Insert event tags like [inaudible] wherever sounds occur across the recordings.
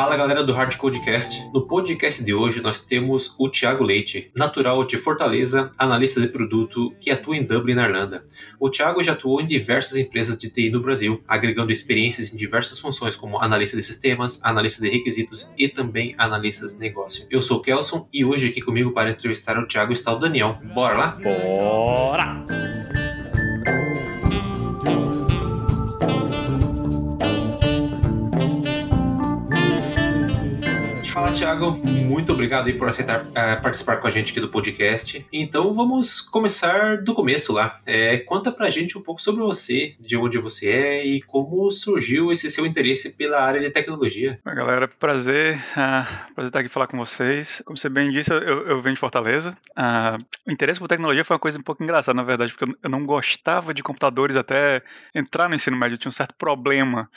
Fala galera do Hard Codecast. No podcast de hoje nós temos o Thiago Leite, natural de Fortaleza, analista de produto que atua em Dublin, na Irlanda. O Thiago já atuou em diversas empresas de TI no Brasil, agregando experiências em diversas funções como analista de sistemas, analista de requisitos e também analistas de negócio. Eu sou o Kelson e hoje aqui comigo para entrevistar o Thiago está o Daniel. Bora lá? Bora! Fala, Thiago. Muito obrigado aí por aceitar uh, participar com a gente aqui do podcast. Então vamos começar do começo lá. É, conta pra gente um pouco sobre você, de onde você é e como surgiu esse seu interesse pela área de tecnologia. Galera, prazer. Uh, prazer estar aqui falar com vocês. Como você bem disse, eu, eu venho de Fortaleza. Uh, o interesse por tecnologia foi uma coisa um pouco engraçada, na verdade, porque eu não gostava de computadores até entrar no ensino médio. Eu tinha um certo problema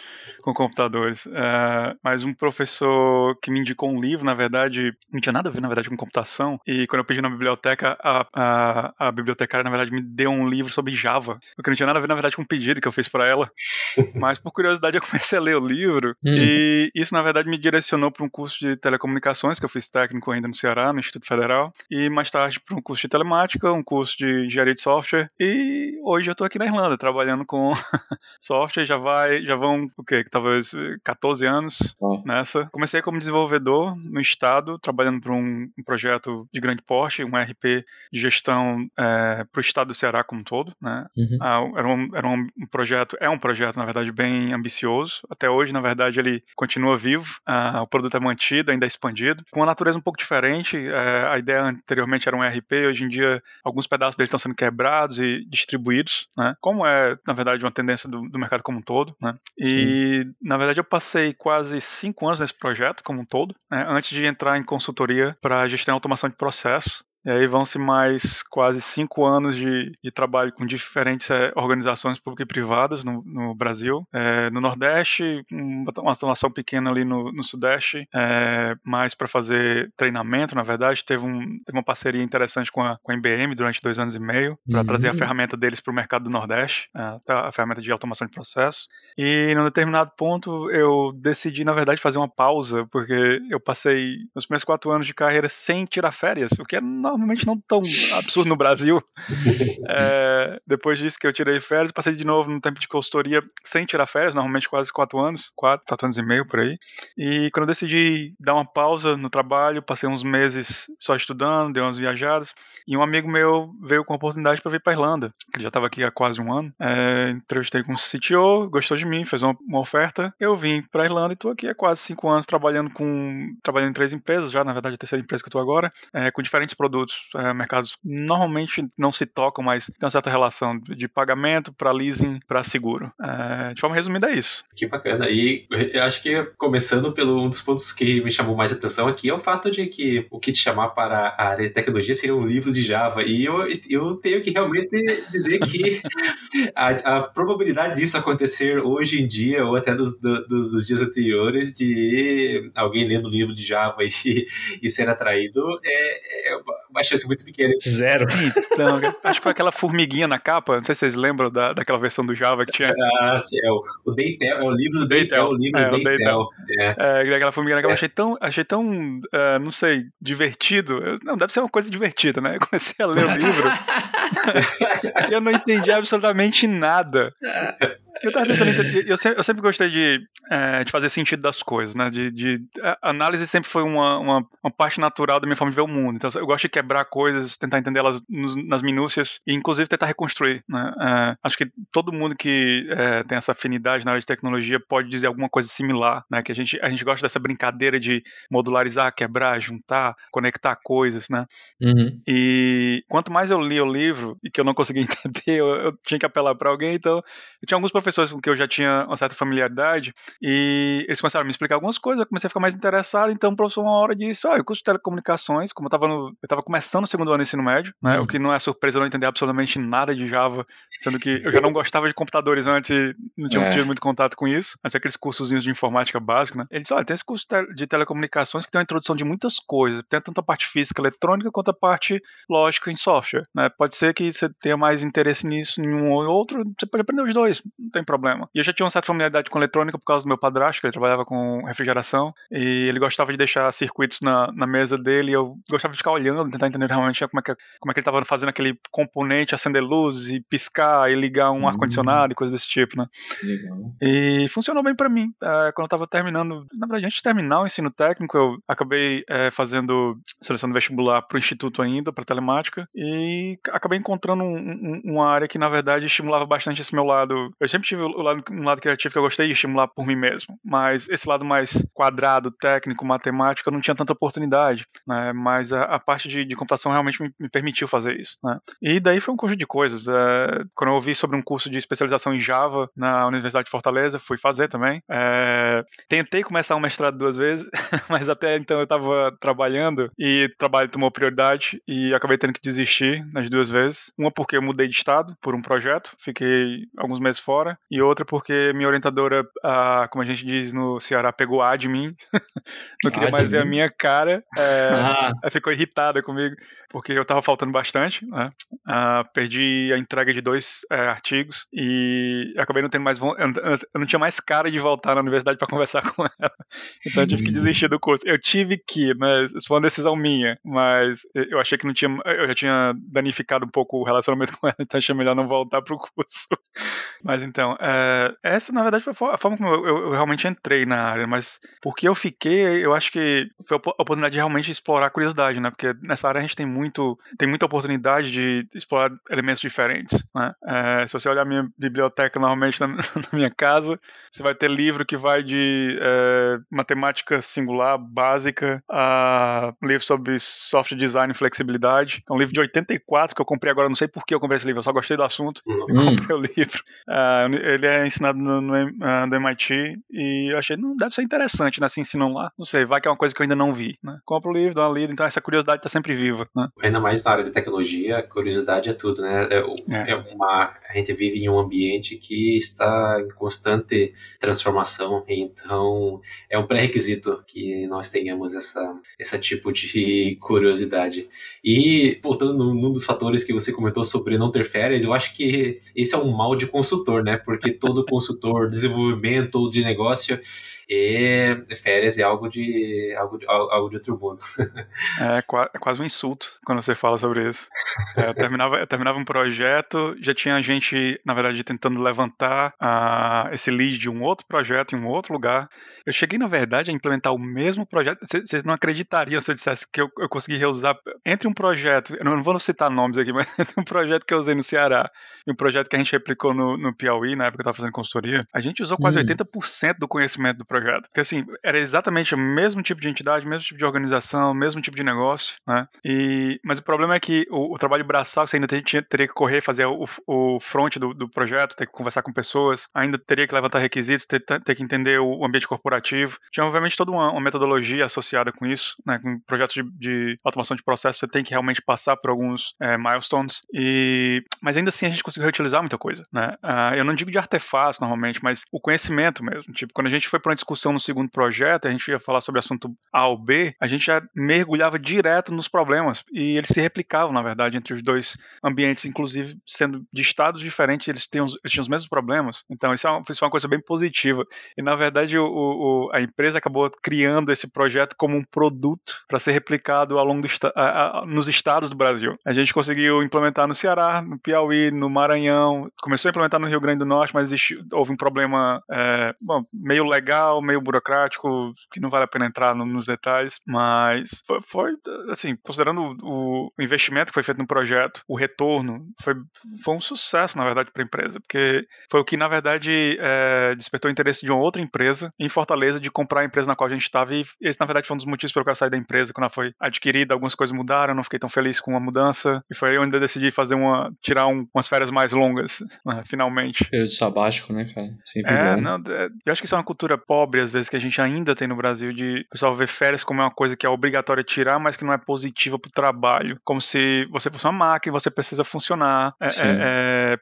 com computadores. Uh, mas um professor que me indicou um livro, na verdade, não tinha nada a ver, na verdade, com computação. E quando eu pedi na biblioteca, a, a, a bibliotecária, na verdade, me deu um livro sobre Java. O que não tinha nada a ver, na verdade, com um pedido que eu fiz para ela. [laughs] Mas por curiosidade eu comecei a ler o livro. Hum. E isso, na verdade, me direcionou para um curso de telecomunicações, que eu fiz técnico ainda no Ceará, no Instituto Federal. E mais tarde para um curso de telemática, um curso de engenharia de software. E hoje eu estou aqui na Irlanda, trabalhando com [laughs] software. Já vai, já vão, o quê? Talvez 14 anos nessa. Comecei como desenvolvedor no estado, trabalhando para um, um, projeto de grande porte, um RP de gestão é, para o estado do Ceará como um todo. Né? Uhum. Ah, era, um, era um projeto, é um projeto, na verdade, bem ambicioso. Até hoje, na verdade, ele continua vivo, ah, o produto é mantido, ainda é expandido, com uma natureza um pouco diferente. É, a ideia anteriormente era um RP, hoje em dia, alguns pedaços deles estão sendo quebrados e distribuídos, né? como é, na verdade, uma tendência do, do mercado como um todo. Né? E, Sim. na verdade, eu passei quase cinco anos nesse projeto como um todo. Né? Antes de entrar em consultoria para gestão e automação de processo. E aí vão-se mais quase cinco anos de, de trabalho com diferentes é, organizações públicas e privadas no, no Brasil. É, no Nordeste, uma atuação pequena ali no, no Sudeste, é, mais para fazer treinamento, na verdade. Teve, um, teve uma parceria interessante com a, com a IBM durante dois anos e meio, para uhum. trazer a ferramenta deles para o mercado do Nordeste, a ferramenta de automação de processos. E num determinado ponto eu decidi, na verdade, fazer uma pausa, porque eu passei os primeiros quatro anos de carreira sem tirar férias, o que é normalmente não tão absurdo no Brasil. [laughs] é, depois disso que eu tirei férias, passei de novo no tempo de consultoria sem tirar férias, normalmente quase quatro anos, quatro, quatro anos e meio por aí. E quando eu decidi dar uma pausa no trabalho, passei uns meses só estudando, dei umas viajadas, e um amigo meu veio com a oportunidade para vir para Irlanda, que já estava aqui há quase um ano. É, entrevistei com o CTO, gostou de mim, fez uma, uma oferta. Eu vim para Irlanda e estou aqui há quase cinco anos trabalhando com trabalhando em três empresas já, na verdade a terceira empresa que eu estou agora, é, com diferentes produtos produtos, é, mercados normalmente não se tocam, mas tem uma certa relação de pagamento para leasing para seguro. É, de forma resumida, é isso. Que bacana. E eu acho que começando pelo um dos pontos que me chamou mais atenção aqui é o fato de que o que te chamar para a área de tecnologia seria um livro de Java. E eu, eu tenho que realmente dizer que [laughs] a, a probabilidade disso acontecer hoje em dia, ou até dos, dos, dos dias anteriores, de alguém lendo um livro de Java e, [laughs] e ser atraído, é, é uma chance muito pequena. Zero. Então, acho que foi aquela formiguinha na capa, não sei se vocês lembram da, daquela versão do Java que tinha. Ah, sim, é o, o Daytel, é o livro do Daytel, o livro é, do Daytel. É. é, aquela formiguinha na capa, é. achei tão, achei tão uh, não sei, divertido. Não, deve ser uma coisa divertida, né? [laughs] Eu comecei a ler o livro. [laughs] e eu não entendi absolutamente nada. [laughs] Eu, entender, eu, sempre, eu sempre gostei de, é, de fazer sentido das coisas, né? De, de análise sempre foi uma, uma, uma, parte natural da minha forma de ver o mundo. Então, eu gosto de quebrar coisas, tentar entender elas nos, nas minúcias e, inclusive, tentar reconstruir. Né? É, acho que todo mundo que é, tem essa afinidade na área de tecnologia pode dizer alguma coisa similar, né? Que a gente, a gente gosta dessa brincadeira de modularizar, quebrar, juntar, conectar coisas, né? Uhum. E quanto mais eu li o livro e que eu não conseguia [laughs] entender, eu, eu tinha que apelar para alguém, então eu tinha alguns professores pessoas com que eu já tinha uma certa familiaridade e eles começaram a me explicar algumas coisas, eu comecei a ficar mais interessado, então o professor uma hora disse, ah, eu curso de telecomunicações, como eu estava no, eu tava começando o segundo ano do ensino médio, né, uhum. o que não é surpresa eu não entender absolutamente nada de Java, sendo que eu já não gostava de computadores antes, não tinha é. tido muito contato com isso, mas aqueles cursozinhos de informática básica, né, ele disse, olha, tem esse curso de telecomunicações que tem uma introdução de muitas coisas, tem tanto a parte física eletrônica quanto a parte lógica em software, né, pode ser que você tenha mais interesse nisso em um ou outro, você pode aprender os dois, não tem tem problema. E eu já tinha uma certa familiaridade com eletrônica por causa do meu padrasto, que ele trabalhava com refrigeração, e ele gostava de deixar circuitos na, na mesa dele, e eu gostava de ficar olhando, tentar entender realmente como é que, como é que ele estava fazendo aquele componente, acender luzes e piscar e ligar um hum. ar-condicionado e coisas desse tipo, né? Legal. E funcionou bem para mim. É, quando eu tava terminando, na verdade, antes de terminar o ensino técnico, eu acabei é, fazendo seleção de vestibular pro instituto ainda, para telemática, e acabei encontrando um, um, uma área que, na verdade, estimulava bastante esse meu lado. Eu sempre tive o lado, um lado criativo que eu gostei de estimular por mim mesmo, mas esse lado mais quadrado, técnico, matemático, eu não tinha tanta oportunidade, né? Mas a, a parte de, de, computação realmente me, me, permitiu fazer isso, né? E daí foi um conjunto de coisas. É, quando eu ouvi sobre um curso de especialização em Java na Universidade de Fortaleza, fui fazer também. É, tentei começar um mestrado duas vezes, [laughs] mas até então eu estava trabalhando e o trabalho tomou prioridade e acabei tendo que desistir nas duas vezes. Uma porque eu mudei de estado por um projeto, fiquei alguns meses fora, e outra porque minha orientadora, a, como a gente diz no Ceará, pegou A de mim, [laughs] não queria mais ver a minha cara, é, ah. ficou irritada comigo porque eu estava faltando bastante, né? Uh, perdi a entrega de dois é, artigos e acabei não tendo mais. Eu, eu não tinha mais cara de voltar na universidade para [laughs] conversar com ela. Então eu tive que desistir do curso. Eu tive que, mas isso foi uma decisão minha, mas eu achei que não tinha. Eu já tinha danificado um pouco o relacionamento [laughs] com ela, então achei melhor não voltar pro curso. Mas então, é, essa na verdade foi a forma como eu, eu, eu, realmente entrei na área, mas porque eu fiquei, eu acho que foi a oportunidade de realmente explorar a curiosidade, né? Porque nessa área a gente tem muito tem muita oportunidade de explorar elementos diferentes. Né? É, se você olhar a minha biblioteca normalmente na, [laughs] na, minha casa, você vai ter livro que vai de é, matemática singular básica a livro sobre software design e flexibilidade. É um livro de 84 que eu comprei agora, não sei por que eu comprei esse livro, eu só gostei do assunto hum. e comprei o livro. [laughs] É, ele é ensinado no, no, no, MIT e eu achei, não, deve ser interessante, né? Se ensinam lá. Não sei, vai que é uma coisa que eu ainda não vi. Né? Compro o livro, dou uma lida, então essa curiosidade está sempre viva. Né? ainda mais na área de tecnologia, curiosidade é tudo, né? É, é. é uma, a gente vive em um ambiente que está em constante transformação, então é um pré-requisito que nós tenhamos essa, esse tipo de [laughs] curiosidade. E voltando num dos fatores que você comentou sobre não ter férias, eu acho que esse é um mal de consultor, né? Porque todo consultor, desenvolvimento ou de negócio e férias é algo de algo de, algo de outro mundo. [laughs] É, é quase um insulto quando você fala sobre isso. É, eu, terminava, eu terminava um projeto, já tinha gente, na verdade, tentando levantar uh, esse lead de um outro projeto em um outro lugar. Eu cheguei, na verdade, a implementar o mesmo projeto. Vocês não acreditariam se eu dissesse que eu, eu consegui reusar entre um projeto, eu não vou citar nomes aqui, [laughs] mas entre um projeto que eu usei no Ceará e um projeto que a gente replicou no, no Piauí, na época que eu estava fazendo consultoria, a gente usou quase hum. 80% do conhecimento do projeto. Porque assim, era exatamente o mesmo tipo de entidade, mesmo tipo de organização, mesmo tipo de negócio, né? E, mas o problema é que o, o trabalho braçal, você ainda teria, teria que correr, fazer o, o front do, do, projeto, ter que conversar com pessoas, ainda teria que levantar requisitos, ter, ter que entender o ambiente corporativo. Tinha, obviamente, toda uma, uma metodologia associada com isso, né? Com projetos de, de, automação de processo, você tem que realmente passar por alguns é, milestones. E, mas ainda assim, a gente conseguiu reutilizar muita coisa, né? Uh, eu não digo de artefatos, normalmente, mas o conhecimento mesmo. Tipo, quando a gente foi para discussão no segundo projeto, a gente ia falar sobre assunto A ou B, a gente já mergulhava direto nos problemas e eles se replicavam, na verdade, entre os dois ambientes, inclusive sendo de estados diferentes, eles, tinham, eles tinham os mesmos problemas. Então, isso é uma, uma coisa bem positiva. E, na verdade, o, o, a empresa acabou criando esse projeto como um produto para ser replicado ao longo do, a, a, nos estados do Brasil. A gente conseguiu implementar no Ceará, no Piauí, no Maranhão, começou a implementar no Rio Grande do Norte, mas existe, houve um problema é, bom, meio legal, meio burocrático, que não vale a pena entrar no, nos detalhes, mas foi, foi, assim, considerando o, o, investimento que foi feito no projeto, o retorno foi, foi um sucesso, na verdade, para a empresa, porque foi o que, na verdade, é, despertou o interesse de uma outra empresa em Fortaleza de comprar a empresa na qual a gente estava, e esse, na verdade, foi um dos motivos pelo qual eu saí da empresa, quando ela foi adquirida, algumas coisas mudaram, não fiquei tão feliz com a mudança, e foi aí onde eu decidi fazer uma, tirar um, umas férias mais longas, [laughs] né, finalmente. Período sabático, né, cara? Sempre é, bom. Não, é, eu acho que isso é uma cultura pós pobre, às vezes, que a gente ainda tem no Brasil, de o pessoal ver férias como é uma coisa que é obrigatória tirar, mas que não é positiva para o trabalho. Como se você fosse uma máquina e você precisa funcionar é, é, é,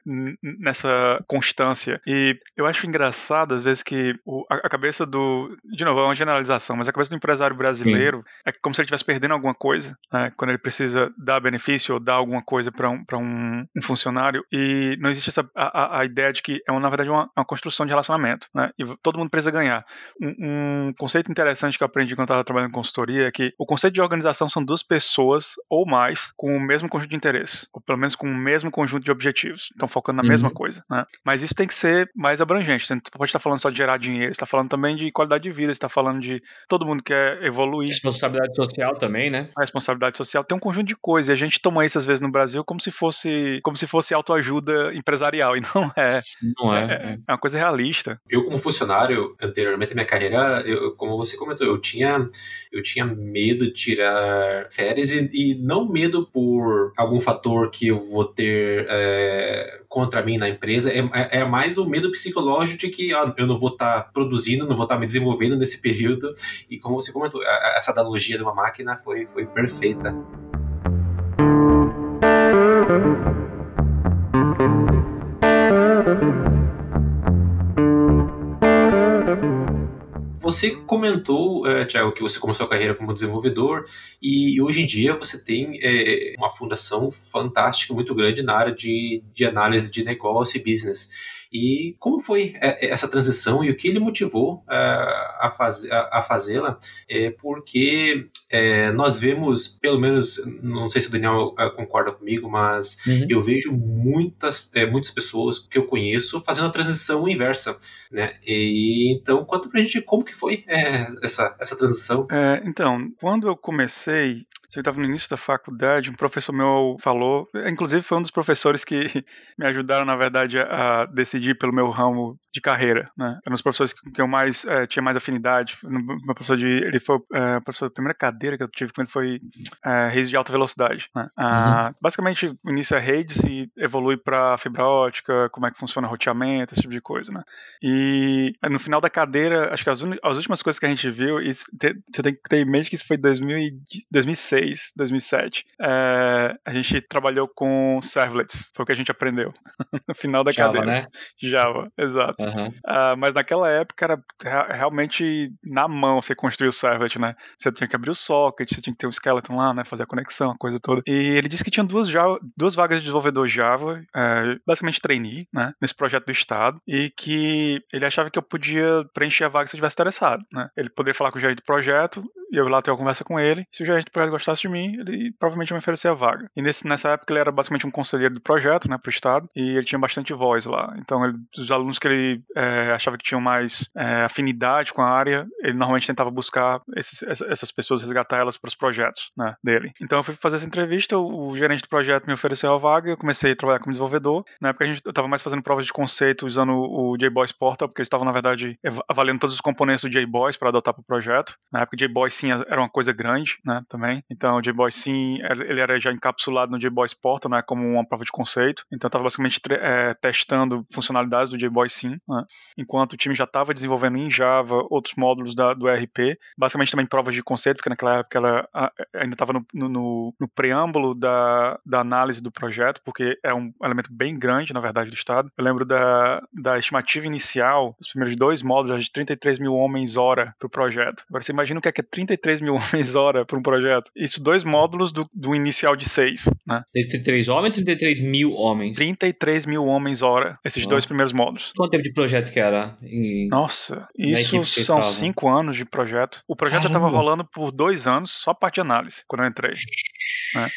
nessa constância. E eu acho engraçado, às vezes, que o, a, a, cabeça do. De novo, é uma generalização, mas a cabeça do empresário brasileiro Sim. é como se ele estivesse perdendo alguma coisa, né, quando ele precisa dar benefício ou dar alguma coisa para um, um, um, funcionário. E não existe essa, a, a ideia de que é, uma, na verdade, uma, uma construção de relacionamento. Né, e todo mundo precisa ganhar. Um, um conceito interessante que eu aprendi quando estava trabalhando em consultoria é que o conceito de organização são duas pessoas ou mais com o mesmo conjunto de interesses, ou pelo menos com o mesmo conjunto de objetivos. Estão focando na uhum. mesma coisa. Né? Mas isso tem que ser mais abrangente. Você pode estar falando só de gerar dinheiro, está falando também de qualidade de vida, está falando de todo mundo quer evoluir. Responsabilidade social também, né? A responsabilidade social tem um conjunto de coisas. E a gente toma isso às vezes no Brasil como se fosse como se fosse autoajuda empresarial e não é. Não é. É, é, é uma coisa realista. Eu como funcionário anteriormente na minha carreira, eu, como você comentou, eu tinha eu tinha medo de tirar férias e, e não medo por algum fator que eu vou ter é, contra mim na empresa, é, é, é mais o medo psicológico de que ah, eu não vou estar tá produzindo, não vou estar tá me desenvolvendo nesse [laughs] período. E como você comentou, essa analogia de uma máquina foi, foi perfeita. Você comentou, é, Tiago, que você começou a carreira como desenvolvedor e hoje em dia você tem é, uma fundação fantástica, muito grande na área de, de análise de negócio e business. E como foi é, é, essa transição e o que ele motivou é, a, faz, a, fazê-la? É porque é, nós vemos, pelo menos, não sei se o Daniel concorda comigo, mas uhum. eu vejo muitas, muitas pessoas que eu conheço fazendo a transição inversa, né? E, então, conta pra gente como que foi essa, essa transição. então, quando eu comecei, eu estava no início da faculdade, um professor meu falou, inclusive foi um dos professores que [laughs] me ajudaram, na verdade, a decidir pelo meu ramo de carreira, né? Era um dos professores que eu mais é, tinha mais afinidade. Meu professor de, ele foi é, professor da primeira cadeira que eu tive com ele foi é, redes de alta velocidade. Né? Ah, uhum. Basicamente, o início é redes e evolui para fibra ótica, como é que funciona roteamento, esse tipo de coisa, né? E no final da cadeira, acho que as, as últimas coisas que a gente viu, e você tem que ter em mente que isso foi 2000 2006 2006, 2007, é, a gente trabalhou com servlets, foi o que a gente aprendeu [laughs] no final da Java, cadeira. né? Java, exato. Uhum. Uh, mas naquela época era realmente na mão você construir o servlet, né? Você tinha que abrir o socket, você tinha que ter um skeleton lá, né? Fazer a conexão, a coisa toda. E ele disse que tinha duas, Java, duas vagas de desenvolvedor Java, é, basicamente trainee, né? Nesse projeto do Estado, e que ele achava que eu podia preencher a vaga se eu estivesse interessado, né? Ele poderia falar com o gerente do projeto, e eu lá ter uma conversa com ele. Se o gerente do projeto gostasse de mim, ele provavelmente me oferecer a vaga. E nesse, nessa época ele era basicamente um conselheiro do projeto, né, pro Estado, e ele tinha bastante voz lá. Então, ele, os alunos que ele é, achava que tinham mais é, afinidade com a área, ele normalmente tentava buscar esses, essas pessoas, resgatar elas para os projetos né, dele. Então, eu fui fazer essa entrevista, o, o gerente do projeto me ofereceu a vaga, eu comecei a trabalhar como desenvolvedor. Na época, a gente, eu estava mais fazendo provas de conceito usando o, o JBoss Portal, porque eles estavam, na verdade, avaliando todos os componentes do JBoss para adotar para o projeto. Na época, o JBoss sim era uma coisa grande, né, também. Então, o JBoss sim, ele era já encapsulado no JBoss Portal, né, como uma prova de conceito. Então, estava basicamente é, testando funcionalidades do JBoss sim, né, enquanto o time já estava desenvolvendo em Java outros módulos da, do ERP, basicamente também provas de conceito, porque naquela época ela ainda estava no, no, no, preâmbulo da, da análise do projeto, porque é um elemento bem grande, na verdade, do Estado. Eu lembro da, da estimativa inicial, dos primeiros dois módulos, de 33 mil homens hora para o projeto. Agora, você imagina o que é, que é 33 mil [laughs] homens hora para um projeto? Isso dois módulos do, do inicial de seis, né? 33 homens ou 33 mil homens? 33 mil homens hora, esses ah. dois primeiros módulos. Quanto tempo de projeto que era? Em... Nossa, isso são estavam? cinco anos de projeto. O projeto Caramba. já estava rolando por dois anos, só parte de análise, quando eu entrei. Né?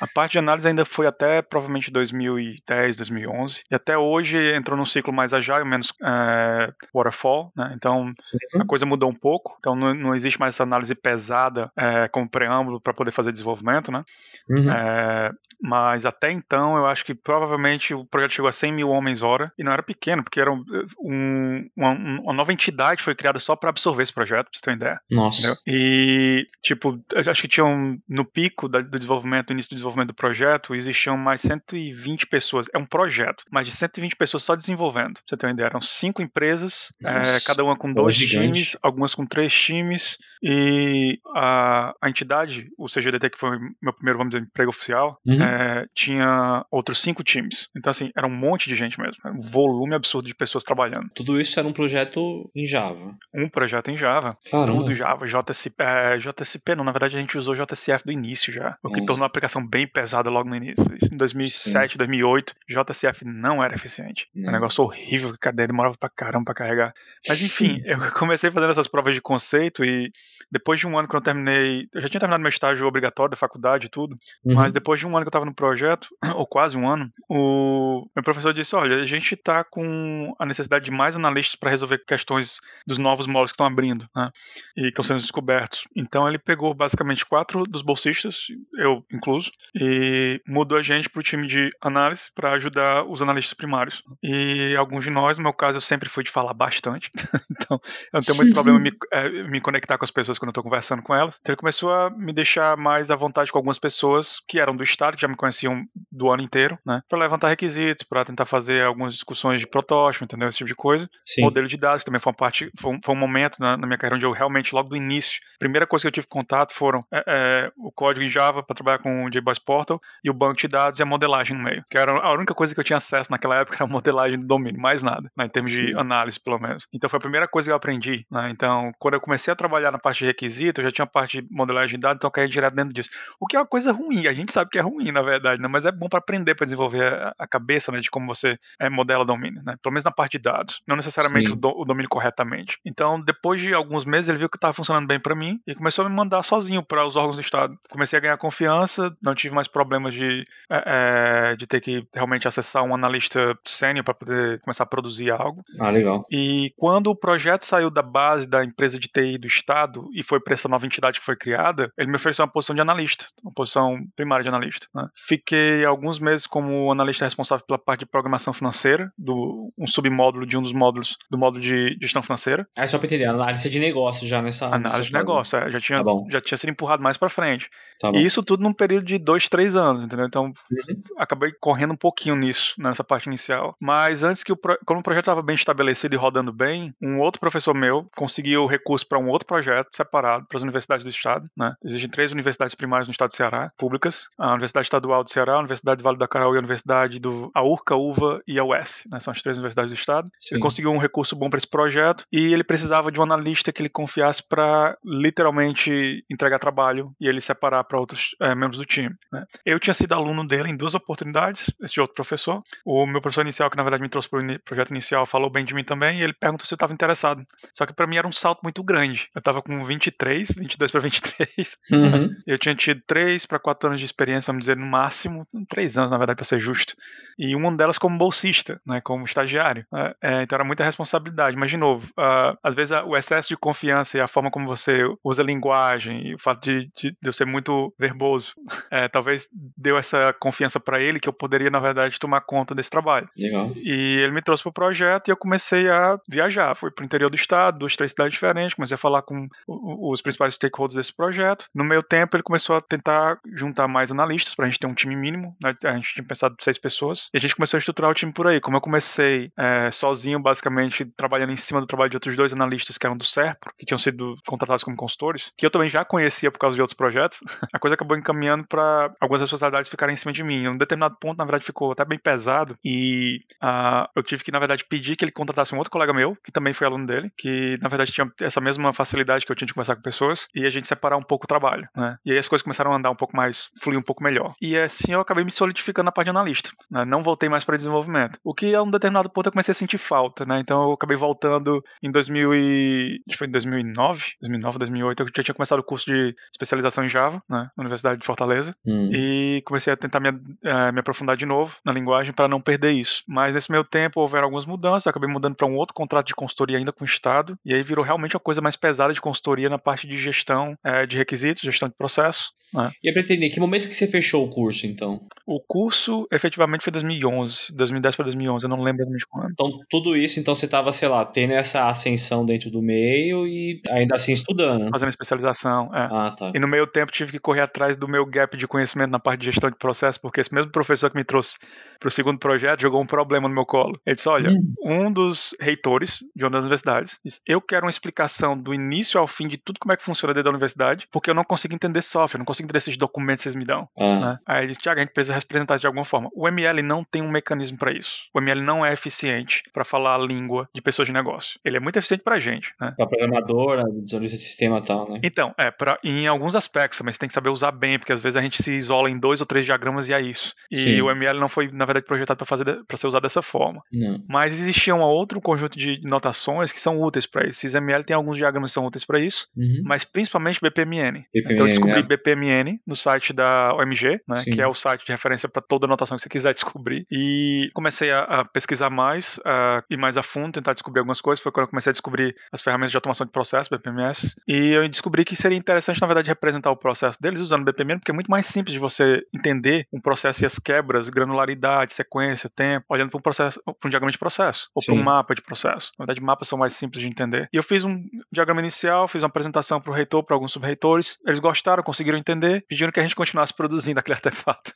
A parte de análise ainda foi até provavelmente 2010, 2011. E até hoje entrou num ciclo mais agile, menos é, waterfall, né? Então Sim. a coisa mudou um pouco. Então não, não existe mais essa análise pesada é, como preâmbulo para poder fazer desenvolvimento, né? Uhum. É, mas até então eu acho que provavelmente o projeto chegou a 100 mil homens hora e não era pequeno, porque era um, uma, uma, nova entidade foi criada só para absorver esse projeto, pra você ter uma ideia. Nossa. Entendeu? E, tipo, acho que tinham no pico da, do desenvolvimento, no início do desenvolvimento do projeto, existiam mais 120 pessoas. É um projeto, mais de 120 pessoas só desenvolvendo. Pra você ter uma ideia, eram cinco empresas, é, cada uma com dois times, algumas com três times, e a, a entidade, o CGDT, que foi meu primeiro, vamos dizer, emprego oficial, uhum. é, tinha outros cinco times. Então, assim, era um monte de gente mesmo. Um volume absurdo de pessoas trabalhando. Tudo isso era um projeto em Java. Um projeto em Java. Caramba. Tudo Java, JSP, é, JSP não, na verdade a gente usou JCF do início já, o que Nossa. tornou a aplicação bem pesada logo no início. Isso em 2007, Sim. 2008, JCF não era eficiente. Não. Um negócio horrível, que cadeia demorava pra caramba pra carregar. Mas enfim, eu [laughs] comecei fazendo essas provas de conceito e depois de um ano que eu terminei, eu já tinha terminado meu estágio obrigatório da faculdade e tudo, uhum. mas depois de um ano que eu tava no projeto, [clears throat] ou quase um ano, o meu professor disse: Olha, a gente tá com a necessidade de mais analistas para resolver questões dos novos módulos que estão abrindo né, e que estão sendo descobertos. Então ele pegou basicamente quatro dos bolsistas, eu incluso, e mudou a gente para o time de análise para ajudar os analistas primários. E alguns de nós, no meu caso, eu sempre fui de falar bastante, [laughs] então eu não tenho muito problema em me, é, me conectar com as pessoas quando eu estou conversando com elas. Então ele começou a me deixar mais à vontade com algumas pessoas que eram do estado, que já me conheciam do ano inteiro, né, para levantar requisitos, para tentar fazer algumas discussões de protótipo, entendeu? Esse tipo de coisa. Sim. Modelo de dados também foi uma parte, foi um, foi um momento na, na, minha carreira onde eu realmente, logo do início, a primeira coisa que eu tive contato foram é, é, o código em Java para trabalhar com o JBoss Portal e o banco de dados e a modelagem no meio. Que era a única coisa que eu tinha acesso naquela época era a modelagem do domínio, mais nada, né, em termos Sim. de análise, pelo menos. Então foi a primeira coisa que eu aprendi. Né? Então, quando eu comecei a trabalhar na parte de requisito, eu já tinha a parte de modelagem de dados, então eu caí direto dentro disso. O que é uma coisa ruim, a gente sabe que é ruim, na verdade, né? mas é bom para aprender, para desenvolver a, a, cabeça né, de como você é, modela domínio, né? pelo menos na parte de dados. Não necessariamente o, do, o, domínio corretamente. Então, depois de alguns meses, ele viu que estava funcionando bem para mim e começou a me mandar sozinho para os órgãos do Estado. Comecei a ganhar confiança, não tive mais problemas de, é, é de ter que realmente acessar um analista sênior para poder começar a produzir algo. Ah, legal. E quando o projeto saiu da base da empresa de TI do Estado e foi para essa nova entidade que foi criada, ele me ofereceu uma posição de analista, uma posição primária de analista. Né? Fiquei alguns meses como analista responsável pela parte de programação financeira, do um submódulo de um dos módulos do módulo de gestão financeira. Ah, só para entender, análise de negócio já nessa. Análise nessa de negócio, é, já tinha, tá já tinha sido empurrado mais para frente. Tá e isso tudo num período de dois, três anos, entendeu? Então, uhum. acabei correndo um pouquinho nisso, nessa parte inicial. Mas antes que o, pro... como o projeto estava bem estabelecido e rodando bem, um outro professor meu conseguiu recurso para um outro projeto separado para as universidades do estado, né? Existem três universidades primárias no estado do Ceará, públicas: a Universidade Estadual do Ceará, a Universidade do Vale do Acarau e a Universidade do a URCA, UVA e a UES, né? São as três universidades do estado. Sim. Ele conseguiu um recurso bom para esse projeto e ele precisava de um analista que ele confiasse para literalmente entregar trabalho e ele separar para outros é, membros do time. Né? Eu tinha sido aluno dele em duas oportunidades, esse outro professor. O meu professor inicial, que na verdade me trouxe para o projeto inicial, falou bem de mim também e ele perguntou se eu estava interessado. Só que para mim era um salto muito grande. Eu estava com 23, 22 para 23. Uhum. Eu tinha tido 3 para 4 anos de experiência, vamos dizer, no máximo, 3 anos na verdade, para ser justo. E uma delas como bolsista, né, como estagiário. Né? É, então era muita responsabilidade. Mas, de novo, uh, às vezes o excesso de confiança e a forma como você usa a linguagem e o fato de, de, de eu ser muito verboso, é, talvez deu essa confiança para ele que eu poderia, na verdade, tomar conta desse trabalho. Legal. E ele me trouxe pro projeto e eu comecei a viajar. Fui pro interior do estado, duas, três cidades diferentes, comecei a falar com os principais stakeholders desse projeto. No meio tempo, ele começou a tentar juntar mais analistas para a gente ter um time mínimo. Né? A gente tinha pensado seis pessoas. E a gente começou a estruturar o time por aí. Como eu comecei é, sozinho, basicamente, trabalhando em cima do trabalho de outros dois analistas que eram do Serpro, que tinham sido contratados como consultores, que eu também já conhecia por causa de outros projetos, [laughs] a coisa acabou encaminhando para algumas responsabilidades ficarem em cima de mim. Em um determinado ponto, na verdade, ficou até bem pesado e uh, eu tive que, na verdade, pedir que ele contratasse um outro colega meu, que também foi aluno dele, que, na verdade, tinha essa mesma facilidade que eu tinha de conversar com pessoas e a gente separar um pouco o trabalho, né? E aí as coisas começaram a andar um pouco mais, fluir um pouco melhor. E assim eu acabei me solidificando na parte de analista, né? Não voltei mais para desenvolvimento. O que a um determinado ponto eu comecei a sentir falta, né? Então eu acabei voltando em 2000 e... acho que foi em 2009, 2009, 2008, eu já tinha começado o curso de especialização em Java, né? Na Universidade de Fortaleza. Hum. E comecei a tentar me, uh, me aprofundar de novo na linguagem para não perder isso. Mas nesse meio tempo houveram algumas mudanças, acabei mudando para um outro contrato de consultoria ainda com o Estado, e aí virou realmente uma coisa mais pesada de consultoria na parte de gestão uh, de requisitos, gestão de processo. Né? E é para entender, que momento que você fechou o curso, então? O curso efetivamente foi 2011, 2010 para 2011, eu não lembro exatamente quando. Então, tudo isso, então você estava, sei lá, tendo essa ascensão dentro do meio e ainda assim estudando. Fazendo especialização, é. Ah, tá. E no meio tempo tive que correr atrás do meu gap de conhecimento na parte de gestão de processo, porque esse mesmo professor que me trouxe para o segundo projeto jogou um problema no meu colo. Ele disse: Olha, Hum. um dos reitores de uma das universidades disse: Eu quero uma explicação do início ao fim de tudo como é que funciona dentro da universidade, porque eu não consigo entender software, não consigo entender esses documentos que vocês me dão. Ah, né? Aí ele disse, Tiago, a gente precisa representar isso de alguma forma. O ML não tem um mecanismo para isso. O ML não é eficiente para falar a língua de pessoas de negócio. Ele é muito eficiente pra gente, né? Pra programadora, desenvolvimento de sistema e tal, né? Então, é, pra, em alguns aspectos, mas tem que saber usar bem, porque às vezes a gente se isola em dois ou três diagramas e é isso. E Sim. o ML não foi, na verdade, projetado para fazer para ser usado dessa forma. Não. Mas existia um outro conjunto de notações que são úteis para isso. XML tem alguns diagramas que são úteis para isso, Uhum. mas principalmente BPMN. BPMN, então eu descobri né? BPMN no site da OMG, né, que é o site de referência para toda anotação que você quiser descobrir. E comecei a, a pesquisar mais, a ir mais a fundo, tentar descobrir algumas coisas. Foi quando eu comecei a descobrir as ferramentas de automação de processo, BPMS. E eu descobri que seria interessante, na verdade, representar o processo deles usando BPMN, porque é muito mais simples de você entender um processo e as quebras, granularidade, sequência, tempo, olhando para um processo, para um diagrama de processo, ou para um mapa de processo. Na verdade, mapas são mais simples de entender. E eu fiz um diagrama inicial, fiz uma apresentação para o reitor, para alguns subreitores. Eles gostaram, conseguiram entender, pediram que a gente continuasse produzindo aquele [laughs] artefato.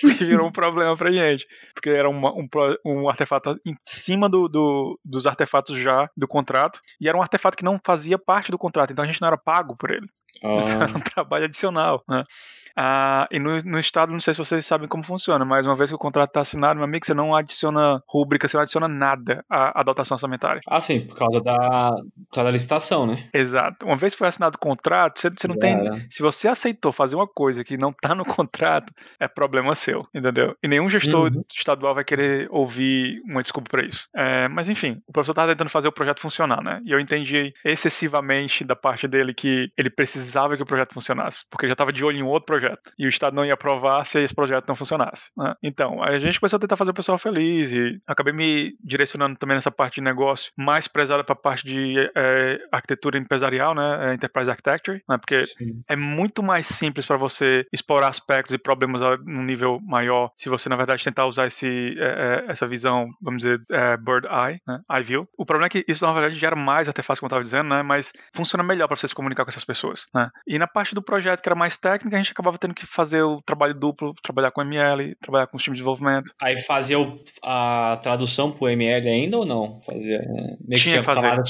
que virou um problema pra gente. Porque era uma- um, um artefato em cima do, do- dos artefatos já do contrato. E era um artefato que não fazia parte do contrato. Então a gente não era pago por ele. Ah, [laughs] Era um trabalho adicional. Né? Ah, e no, no estado, não sei se vocês sabem como funciona, mas uma vez que o contrato está assinado, meu amigo, você não adiciona rúbrica, você não adiciona nada à, à dotação orçamentária. ah, sim, por causa da, por causa da licitação, né? Exato. Uma vez que foi assinado o contrato, você, você não tem. Cara. Se você aceitou fazer uma coisa que não tá no [laughs] contrato, é problema seu, entendeu? E nenhum gestor Uhum. estadual vai querer ouvir uma desculpa pra isso. É, mas enfim, o professor tava tentando fazer o projeto funcionar, né? E eu entendi excessivamente da parte dele que ele precisava que o projeto funcionasse, porque ele já tava de olho em outro projeto. E o Estado não ia aprovar se esse projeto não funcionasse. né? Então, a gente começou a tentar fazer o pessoal feliz e acabei me direcionando também nessa parte de negócio, mais prezada pra parte de é, arquitetura empresarial, né? é, Enterprise Architecture, né? Porque Sim. é muito mais simples para você explorar aspectos e problemas a- num nível maior se você, na verdade, tentar usar esse, é, é, essa visão, vamos dizer, é, bird eye, né? eye view. O problema é que isso, na verdade, gera mais artefatos, como eu estava dizendo, né? mas funciona melhor para você se comunicar com essas pessoas. Né? E na parte do projeto, que era mais técnica, a gente acabava tendo que fazer o trabalho duplo, trabalhar com ML, trabalhar com os times de desenvolvimento. Aí fazia o- a tradução pro ML ainda ou não? Fazia, é, meio Tinha que fazer. Ah,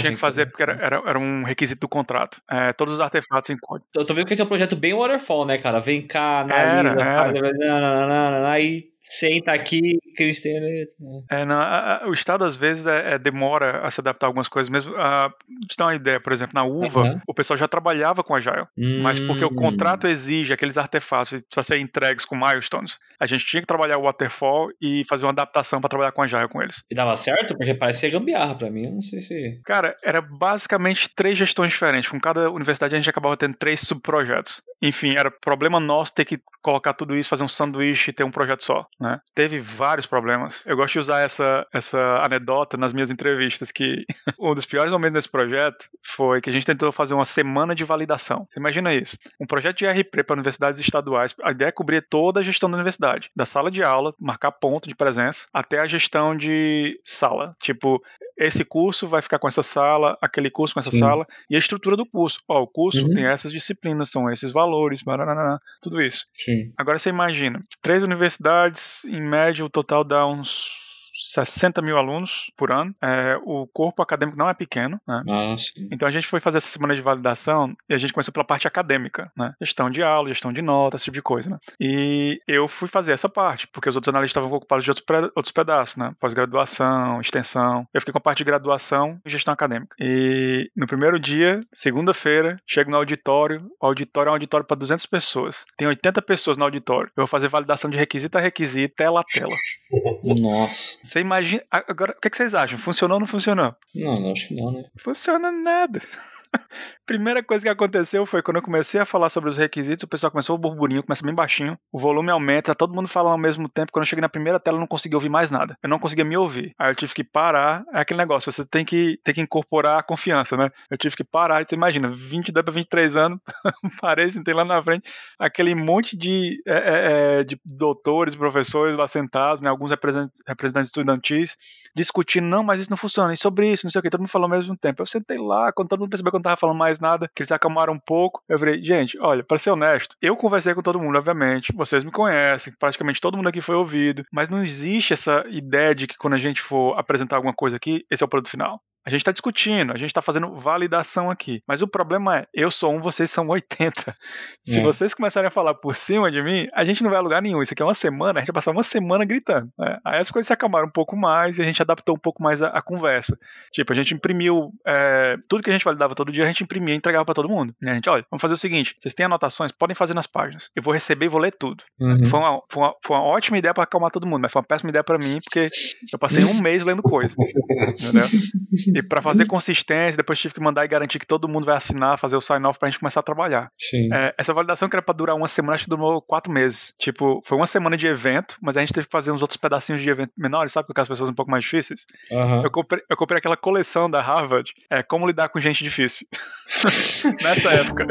tinha que fazer porque era, era, era um requisito do contrato. É, todos os artefatos em código. Eu tô vendo que esse é um projeto bem waterfall, né, cara? Vem cá, Era, analisa, era. faz, nananana, aí senta aqui, cria o esqueleto. né? É, não, a- a- o Estado às vezes é- é, demora a se adaptar a algumas coisas mesmo. A, te dar uma ideia, por exemplo, na UVA, Aham. o pessoal já trabalhava com Agile. Mas porque o Hum. contrato exige aqueles artefatos para serem entregues com milestones, a gente tinha que trabalhar o Waterfall e fazer uma adaptação para trabalhar com Agile com eles. E dava certo? Porque parece ser gambiarra pra mim. Eu não sei se. Cara, era basicamente três gestões diferentes. Com cada universidade a gente acabava tendo três subprojetos. Enfim, era problema nosso ter que colocar tudo isso, fazer um sanduíche e ter um projeto só. Né? Teve vários problemas. Eu gosto de usar essa, essa anedota nas minhas entrevistas, que [laughs] um dos piores momentos desse projeto foi que a gente tentou fazer uma semana de validação. Você imagina isso. Um projeto de RP para universidades estaduais. A ideia é cobrir toda a gestão da universidade. Da sala de aula, marcar ponto de presença, até a gestão de sala. Tipo, esse curso vai ficar com essa sala, aquele curso com essa Sim. sala, e a estrutura do curso. Ó, o curso Uhum. tem essas disciplinas, são esses valores, barará, tudo isso. Sim. Agora você imagina, três universidades, em média o total dá uns 60 mil alunos por ano. É, o corpo acadêmico não é pequeno, né? Ah, sim. Então a gente foi fazer essa semana de validação e a gente começou pela parte acadêmica, né? Gestão de aula, gestão de notas, esse tipo de coisa, né? E eu fui fazer essa parte, porque os outros analistas estavam ocupados de outros, outros pedaços, né? Pós-graduação, extensão. Eu fiquei com a parte de graduação e gestão acadêmica. E no primeiro dia, segunda-feira, chego no auditório. O auditório é um auditório para 200 pessoas. Tem 80 pessoas no auditório. Eu vou fazer validação de requisito a requisito, tela a tela. [laughs] Nossa. Você imagina. Agora, o que que vocês acham? Funcionou ou não funcionou? Não, acho que não, né? Funciona nada. [laughs] Primeira coisa que aconteceu foi quando eu comecei a falar sobre os requisitos, o pessoal começou o burburinho, começa bem baixinho, o volume aumenta, todo mundo falando ao mesmo tempo. Quando eu cheguei na primeira tela, eu não conseguia ouvir mais nada. Eu não conseguia me ouvir. Aí eu tive que parar. É aquele negócio, você tem que, tem que incorporar a confiança, né? Eu tive que parar. Você imagina, 22 para 23 anos, [laughs] parei, sentei lá na frente, aquele monte de, é, é, é, de doutores, professores lá sentados, né? Alguns representantes, representantes estudantis, discutindo, não, mas isso não funciona, e sobre isso, não sei o que, todo mundo falou ao mesmo tempo. Eu sentei lá, quando todo mundo percebeu que não tava falando mais nada, que eles acalmaram um pouco, eu falei, gente, olha, para ser honesto, eu conversei com todo mundo, obviamente, vocês me conhecem, praticamente todo mundo aqui foi ouvido, mas não existe essa ideia de que quando a gente for apresentar alguma coisa aqui, esse é o produto final. A gente está discutindo, a gente está fazendo validação aqui. Mas o problema é, eu sou um, vocês são 80. Se é. vocês começarem a falar por cima de mim, a gente não vai a lugar nenhum. Isso aqui é uma semana, a gente vai passar uma semana gritando. Né? Aí as coisas se acalmaram um pouco mais e a gente adaptou um pouco mais a, a conversa. Tipo, a gente imprimiu é, tudo que a gente validava todo dia, a gente imprimia e entregava para todo mundo. E a gente, olha, vamos fazer o seguinte: vocês têm anotações, podem fazer nas páginas. Eu vou receber e vou ler tudo. Uhum. Foi, uma, foi, uma, foi, uma, ótima ideia para acalmar todo mundo, mas foi uma péssima ideia para mim, porque eu passei um [laughs] mês lendo coisa. entendeu? [laughs] E para fazer consistência consistência, depois tive que mandar e garantir que todo mundo vai assinar, fazer o sign-off pra gente começar a trabalhar. Sim. É, essa validação que era pra durar uma semana, acho que durou quatro meses. Tipo, foi uma semana de evento, mas a gente teve que fazer uns outros pedacinhos de evento menores, sabe? Com as pessoas um pouco mais difíceis. Uhum. Eu, comprei, eu comprei aquela coleção da Harvard, é, Como Lidar com Gente Difícil. [laughs] Nessa época.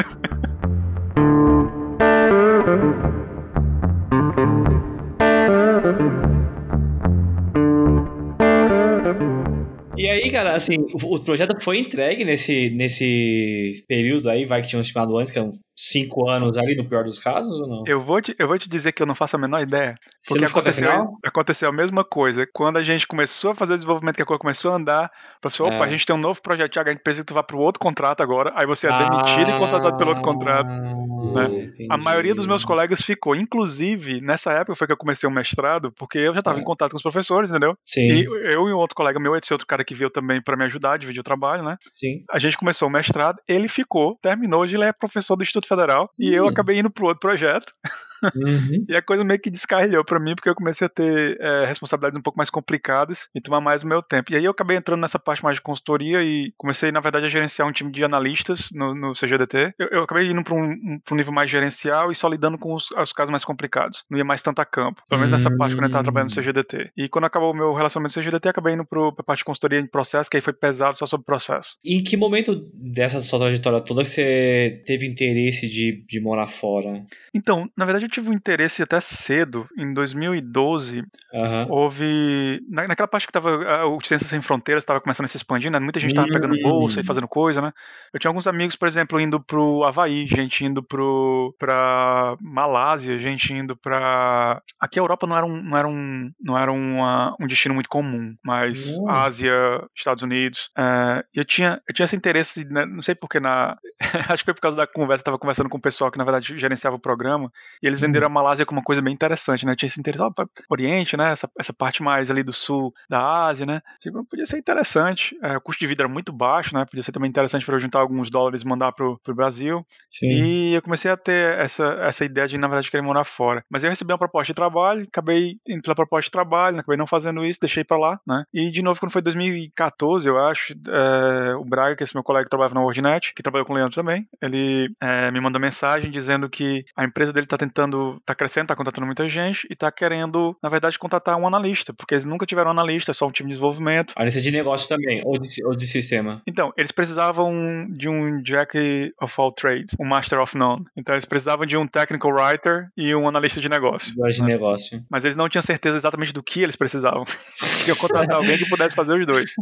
Aí, cara, assim, o, o, projeto foi entregue nesse, nesse período aí, vai que tinham estimado antes, que eram cinco anos ali, no pior dos casos, ou não? Eu vou te, eu vou te dizer que eu não faço a menor ideia. Porque aconteceu, aconteceu a mesma coisa. Quando a gente começou a fazer o desenvolvimento, que a coisa começou a andar, professor, opa, é. a gente tem um novo projeto, Thiago, a gente precisa que tu vá pro outro contrato agora, aí você é ah, demitido e contratado pelo outro contrato. Né? A maioria dos meus colegas ficou. Inclusive, nessa época foi que eu comecei o mestrado, porque eu já estava é. em contato com os professores, entendeu? Sim. E eu e um outro colega meu, esse outro cara que veio também para me ajudar, dividir o trabalho, né? Sim. A gente começou o mestrado, ele ficou, terminou, hoje ele é professor do Instituto Federal, e eu acabei indo pro outro projeto. [laughs] Uhum. [laughs] e a coisa meio que descarrilhou para mim, porque eu comecei a ter é, responsabilidades um pouco mais complicadas e tomar mais o meu tempo. E aí eu acabei entrando nessa parte mais de consultoria e comecei, na verdade, a gerenciar um time de analistas no, no CGDT. Eu, eu, acabei indo para um, um, um, nível mais gerencial e só lidando com os, os, casos mais complicados. Não ia mais tanto a campo. Pelo menos nessa parte quando eu estava trabalhando no hum. CGDT. E quando acabou o meu relacionamento com o CGDT, acabei indo para a parte de consultoria de processo, que aí foi pesado só sobre processo. E em que momento dessa sua trajetória toda que você teve interesse de, de morar fora? Então, na verdade, tive um interesse até cedo. Em 2012, uhum. houve. Na, naquela parte que tava. O Ciências Sem Fronteiras estava começando a se expandir, né? Muita gente estava pegando bolsa e fazendo coisa, né? Eu tinha alguns amigos, por exemplo, indo pro Havaí, gente indo pro, pra Malásia, gente indo pra. Aqui a Europa não era um, não era um, não era uma, um destino muito comum, mas uhum. Ásia, Estados Unidos. É, eu, tinha, eu tinha esse interesse, né? não sei porque na. [laughs] acho que foi por causa da conversa, estava conversando com o pessoal que na verdade gerenciava o programa, e eles venderam a Malásia como uma coisa bem interessante, né? Tinha esse interesse, ó, Oriente, né? Essa, essa parte mais ali do sul da Ásia, né? Tipo, podia ser interessante. É, o custo de vida era muito baixo, né? Podia ser também interessante para eu juntar alguns dólares e mandar pro, pro Brasil. Sim. E eu comecei a ter essa, essa ideia de, na verdade, querer morar fora. Mas eu recebi uma proposta de trabalho, acabei indo pela proposta de trabalho, né? acabei não fazendo isso, deixei para lá, né? E de novo, quando foi 2014, eu acho, é, o Braga, que é esse meu colega que trabalhava na WordNet, que trabalhou com o Leandro também, ele é, me mandou mensagem dizendo que a empresa dele tá tentando, tá crescendo, está contratando muita gente e está querendo, na verdade, contratar um analista, porque eles nunca tiveram um analista, é só um time de desenvolvimento. Analista de negócio também, ou de, ou de sistema. Então, eles precisavam de um Jack of all trades, um Master of None. Então, eles precisavam de um technical writer e um analista de negócio. De né? negócio. Mas eles não tinham certeza exatamente do que eles precisavam. [laughs] Eles queriam contratar [laughs] alguém que pudesse fazer os dois.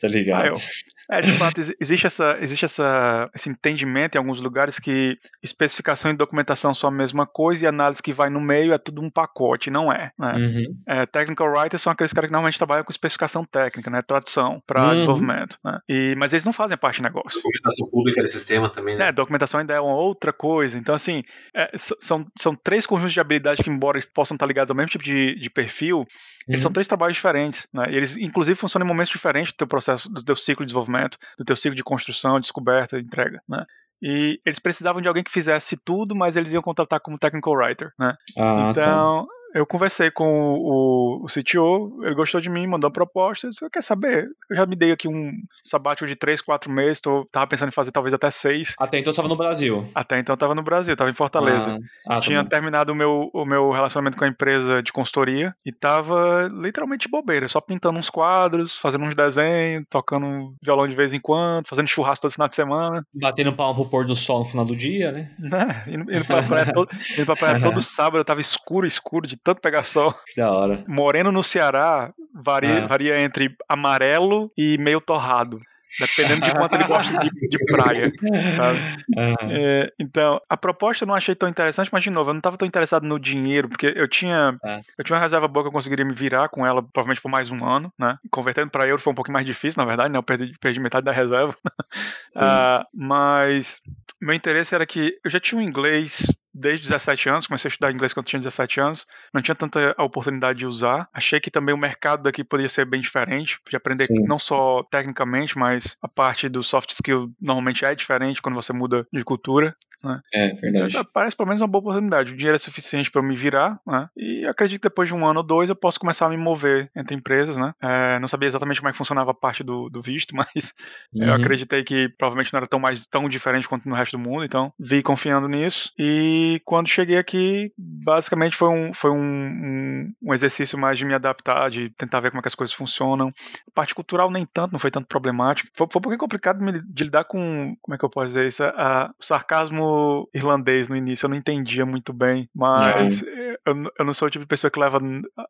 tá ligado. Aí é, de fato, existe, essa, existe essa, esse entendimento em alguns lugares que especificação e documentação são a mesma coisa e análise que vai no meio é tudo um pacote, não é. Né? Uhum. é technical writers são aqueles caras que normalmente trabalham com especificação técnica, né? tradução para uhum. desenvolvimento. Né? E, mas eles não fazem parte de negócio. Documentação pública de sistema também, né? É, documentação ainda é uma outra coisa. Então, assim, é, são, são três conjuntos de habilidades que, embora possam estar ligados ao mesmo tipo de, de perfil, eles uhum. são três trabalhos diferentes, né? eles, inclusive, funcionam em momentos diferentes do teu processo, do teu ciclo de desenvolvimento, do teu ciclo de construção, descoberta, entrega, né? E eles precisavam de alguém que fizesse tudo, mas eles iam contratar como technical writer, né? Ah, tá. então, tá eu conversei com o, o, CTO, ele gostou de mim, mandou propostas. Eu quer saber? Eu já me dei aqui um sabático de 3, 4 meses, tô, tava pensando em fazer talvez até 6. Até então estava no Brasil? Até então eu tava no Brasil, tava em Fortaleza. Ah, ah, Tinha tá terminado o meu, o meu relacionamento com a empresa de consultoria e tava literalmente bobeira, só pintando uns quadros, fazendo uns desenhos, tocando violão de vez em quando, fazendo churrasco todo final de semana. Batendo palma pro pôr do sol no final do dia, né? [laughs] né? Indo, indo pra praia todo, indo pra praia todo sábado, tava escuro, escuro, de tanto pegar sol. Que da hora. Moreno no Ceará varia, ah. varia entre amarelo e meio torrado. Dependendo de quanto ele gosta de, de praia. Uhum. É, então, a proposta eu não achei tão interessante, mas de novo, eu não estava tão interessado no dinheiro, porque eu tinha, é. eu tinha uma reserva boa que eu conseguiria me virar com ela, provavelmente por mais um ano, né? Convertendo para euro foi um pouquinho mais difícil, na verdade, né? Eu perdi, perdi metade da reserva. uh, mas meu interesse era que eu já tinha um inglês desde 17 anos, comecei a estudar inglês quando tinha 17 anos, não tinha tanta oportunidade de usar. Achei que também o mercado daqui poderia ser bem diferente, de aprender Sim. não só tecnicamente, mas a parte do soft skill normalmente é diferente quando você muda de cultura. Né? É, verdade. Mas parece pelo menos uma boa oportunidade. O dinheiro é suficiente para me virar, né? E acredito que depois de um ano ou dois eu posso começar a me mover entre empresas, né? É, não sabia exatamente como é que funcionava a parte do, do visto, [laughs] mas uhum. eu acreditei que provavelmente não era tão mais tão diferente quanto no resto do mundo, então vi confiando nisso. E quando cheguei aqui, basicamente foi um, foi um, um, um exercício mais de me adaptar, de tentar ver como é que as coisas funcionam. A parte cultural nem tanto, não foi tanto problemático. Foi, foi um pouquinho complicado de, de lidar com, como é que eu posso dizer isso, a, a, o sarcasmo irlandês no início, eu não entendia muito bem, mas eu, eu, não sou o tipo de pessoa que leva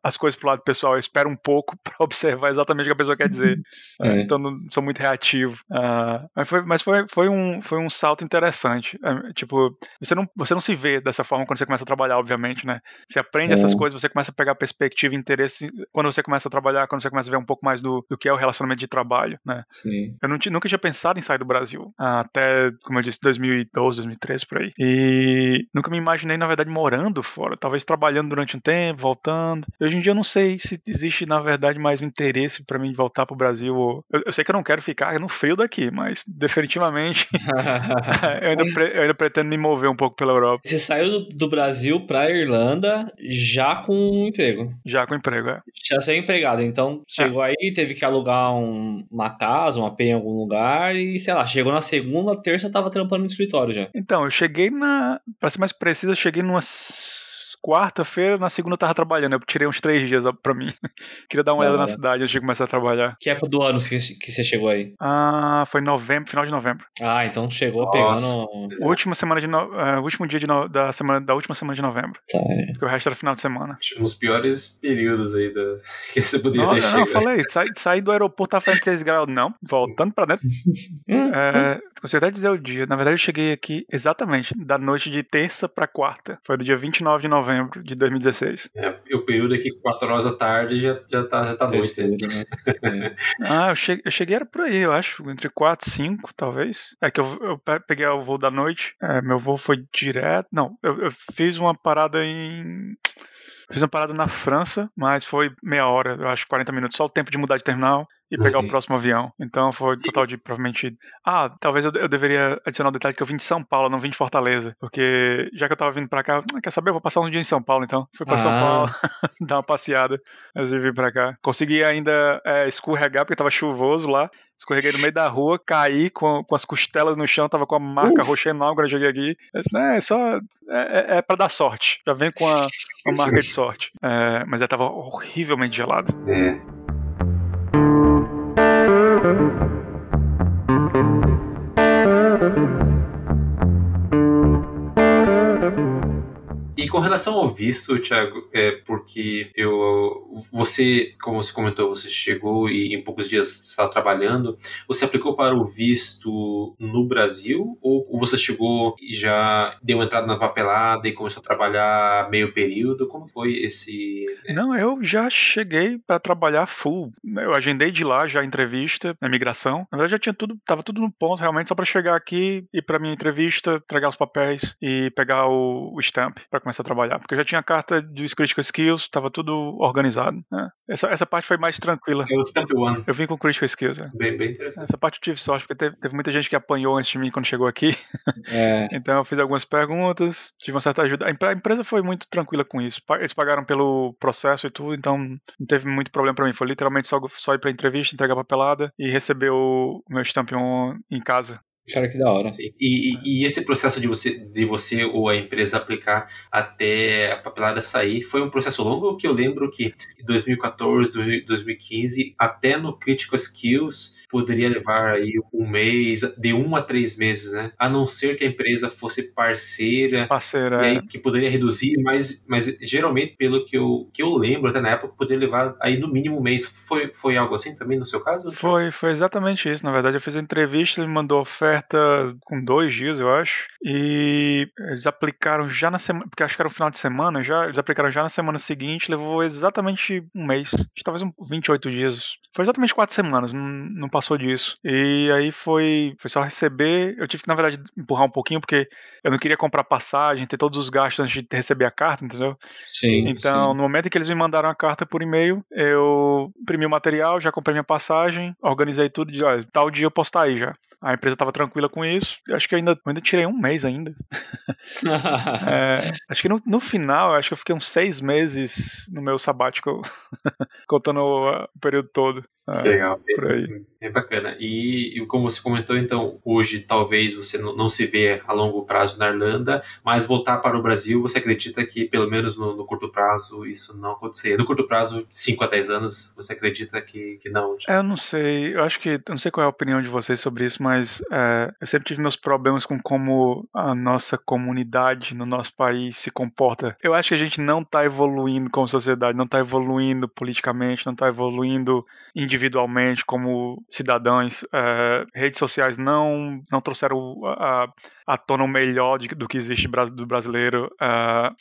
as coisas pro lado pessoal, eu espero um pouco [laughs] para observar exatamente o que a pessoa quer dizer. [laughs] É. Então não sou muito reativo. Uh, mas foi, mas foi, foi, um, foi um salto interessante. Uh, tipo, você não, você não se vê dessa forma quando você começa a trabalhar, obviamente, né? Você aprende é. essas coisas, você começa a pegar perspectiva e interesse quando você começa a trabalhar, quando você começa a ver um pouco mais do, do que é o relacionamento de trabalho, né? Sim. Eu não, nunca tinha pensado em sair do Brasil. Uh, até, como eu disse, 2012, 2013 13 por aí. E nunca me imaginei, na verdade, morando fora. Talvez trabalhando durante um tempo, voltando. Hoje em dia eu não sei se existe, na verdade, mais um interesse para mim de voltar pro Brasil. Eu, eu, sei que eu não quero ficar no frio daqui, mas definitivamente [laughs] eu, ainda pre, eu, ainda pretendo me mover um pouco pela Europa. Você saiu do, do Brasil pra Irlanda já com um emprego? Já com emprego, é. Já saiu empregado, então chegou é. aí, teve que alugar um, uma casa, uma penha em algum lugar e, sei lá, chegou na segunda, terça, tava trampando no escritório já. Então, eu cheguei na. Pra ser mais preciso, eu cheguei numa quarta-feira, na segunda eu tava trabalhando. Eu tirei uns três dias pra mim. [laughs] Queria dar uma olhada na cidade antes de começar a trabalhar. Que época do ano que, que você chegou aí? Ah, foi novembro, final de novembro. Ah, então chegou Nossa. pegando. Última semana de no... uh, último dia de no... da semana da última semana de novembro. Tá. É. Porque o resto era final de semana. Um dos piores períodos aí da... [laughs] que você poderia não, ter chegado. Não, eu falei, saí, saí do aeroporto a fazendo 6 graus. Não, voltando pra dentro. [laughs] é, consigo até dizer o dia. Na verdade, eu cheguei aqui exatamente da noite de terça pra quarta. Foi do dia 29 de novembro novembro de 2016. É, o período aqui, 4 horas da tarde, já, já tá, já tá noite. Né? É. [laughs] ah, eu cheguei, eu cheguei era por aí, eu acho, entre 4 e 5, talvez. É que eu, eu peguei o voo da noite, é, meu voo foi direto. Não, eu, eu fiz uma parada em. Fiz uma parada na França, mas foi meia hora, eu acho 40 minutos, só o tempo de mudar de terminal e pegar Sim. o próximo avião. Então foi total de provavelmente. Ah, talvez eu, eu deveria adicionar o um detalhe que eu vim de São Paulo, não vim de Fortaleza. Porque já que eu tava vindo pra cá, ah, quer saber? Eu vou passar uns dias em São Paulo então. Fui pra ah. São Paulo [laughs] dar uma passeada antes de vir pra cá. Consegui ainda é, escorregar porque tava chuvoso lá. Escorreguei no meio da rua, caí com, com as costelas no chão, tava com a marca Uf. roxa enorme quando eu cheguei aqui. Eu disse, né, é só. É, é, é pra dar sorte. Já vem com a, a marca de sorte. É, mas ela tava horrivelmente gelado. É. com relação ao visto, Thiago, é porque eu, você, como você comentou, você chegou e em poucos dias está trabalhando. Você aplicou para o visto no Brasil ou você chegou e já deu entrada na papelada e começou a trabalhar meio período? Como foi esse? Não, eu já cheguei para trabalhar full. Eu agendei de lá já a entrevista, a imigração. Na verdade já tinha tudo, tava tudo no ponto realmente só para chegar aqui e para minha entrevista, entregar os papéis e pegar o, o stamp para começar a trabalhar, porque eu já tinha a carta dos Critical Skills, estava tudo organizado. Né? Essa, essa parte foi mais tranquila. É o Step One. Eu vim com Critical Skills. É. Bem, bem interessante. Essa parte eu tive sorte, porque teve, teve, muita gente que apanhou antes de mim quando chegou aqui. É. [laughs] então eu fiz algumas perguntas, tive uma certa ajuda. A empresa foi muito tranquila com isso. Eles pagaram pelo processo e tudo, então não teve muito problema para mim. Foi literalmente só, só ir pra entrevista, entregar papelada e receber o meu Stampion em casa. Cara, que da hora. Sim. E, e, esse processo de você, de você ou a empresa aplicar até a papelada sair foi um processo longo que eu lembro que em 2014, 2015, até no Critical Skills poderia levar aí um mês, de um a três meses, né? A não ser que a empresa fosse parceira, parceira aí, é. que poderia reduzir, mas, mas geralmente, pelo que eu, que eu lembro, até na época, poderia levar aí no mínimo um mês. Foi, foi algo assim também no seu caso? Foi, foi exatamente isso. Na verdade, eu fiz a entrevista, ele mandou oferta com dois dias, eu acho, e eles aplicaram já na semana, porque acho que era o final de semana já, eles aplicaram já na semana seguinte, levou exatamente um mês, talvez um 28 dias. Foi exatamente quatro semanas, não, não passou passou disso. E aí foi, foi só receber. Eu tive que, na verdade, empurrar um pouquinho, porque eu não queria comprar passagem, ter todos os gastos antes de receber a carta, entendeu? Sim. Então, sim. no momento em que eles me mandaram a carta por e-mail, eu imprimi o material, já comprei minha passagem, organizei tudo, de olha, tal dia eu posso estar aí já. A empresa estava tranquila com isso. Acho que ainda, ainda tirei um mês ainda. [laughs] é, acho que no, no, final, acho que eu fiquei uns seis meses no meu sabático, [laughs] contando o período todo. É, Legal. É, é bacana. E, e, como você comentou, então, hoje talvez você não, não, se vê a longo prazo na Irlanda, mas voltar para o Brasil, você acredita que pelo menos no, no curto prazo isso não acontecer? No curto prazo, 5 a 10 anos, você acredita que, que não? É, eu não sei. Eu acho que. Eu não sei qual é a opinião de vocês sobre isso, mas é, eu sempre tive meus problemas com como a nossa comunidade no nosso país se comporta. Eu acho que a gente não está evoluindo como sociedade, não está evoluindo politicamente, não está evoluindo individualmente como cidadãos. É, redes sociais não, não trouxeram a, a tona o melhor de, do que existe do brasileiro. Uh,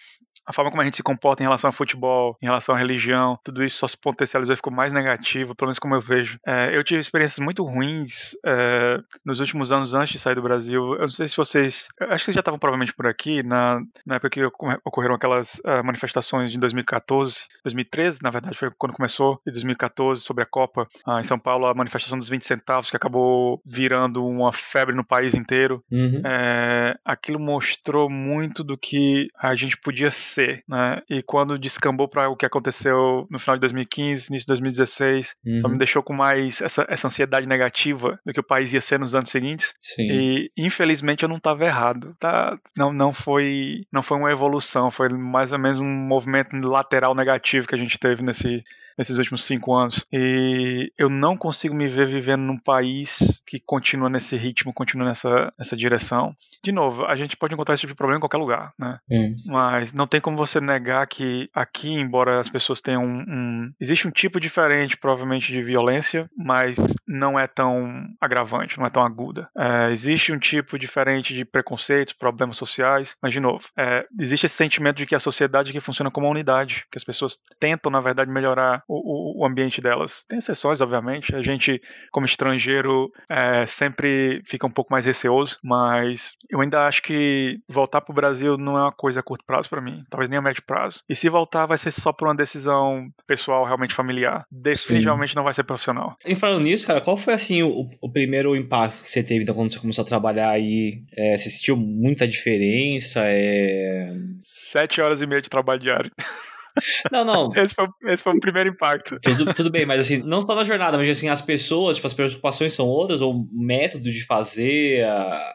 a forma como a gente se comporta em relação ao futebol, em relação à religião, tudo isso só se potencializou e ficou mais negativo, pelo menos como eu vejo. É, eu tive experiências muito ruins é, nos últimos anos antes de sair do Brasil. Eu não sei se vocês. Acho que vocês já estavam provavelmente por aqui, na, na época que ocorreram aquelas uh, manifestações de 2014, 2013, na verdade, foi quando começou, e 2014, sobre a Copa. Uh, em São Paulo, a manifestação dos 20 centavos, que acabou virando uma febre no país inteiro. Uhum. É, aquilo mostrou muito do que a gente podia ser né? E quando descambou para o que aconteceu no final de 2015, início de 2016, uhum. só me deixou com mais essa, essa ansiedade negativa do que o país ia ser nos anos seguintes. Sim. E infelizmente eu não estava errado, tá? Não, não foi não foi uma evolução, foi mais ou menos um movimento lateral negativo que a gente teve nesse nesses últimos cinco anos. E eu não consigo me ver vivendo num país que continua nesse ritmo, continua nessa, nessa direção. De novo, a gente pode encontrar esse tipo de problema em qualquer lugar, né? É. Mas não tem como você negar que aqui, embora as pessoas tenham um, um, Existe um tipo diferente, provavelmente, de violência, mas não é tão agravante, não é tão aguda. É, existe um tipo diferente de preconceitos, problemas sociais, mas, de novo, é, existe esse sentimento de que a sociedade aqui funciona como uma unidade, que as pessoas tentam, na verdade, melhorar o, o, ambiente delas. Tem exceções, obviamente. A gente, como estrangeiro, é, sempre fica um pouco mais receoso, mas eu ainda acho que voltar para o Brasil não é uma coisa a curto prazo para mim, talvez nem a médio prazo. E se voltar, vai ser só por uma decisão pessoal, realmente familiar. Definitivamente Sim. não vai ser profissional. E falando nisso, cara, qual foi assim o, o primeiro impacto que você teve então, quando você começou a trabalhar aí? É, você sentiu muita diferença? É... Sete horas e meia de trabalho diário. [laughs] Não, não. [laughs] Esse foi, esse foi o primeiro impacto. Tudo, tudo bem, mas assim, não só na jornada, mas assim, as pessoas, tipo, as preocupações são outras, ou métodos de fazer, a,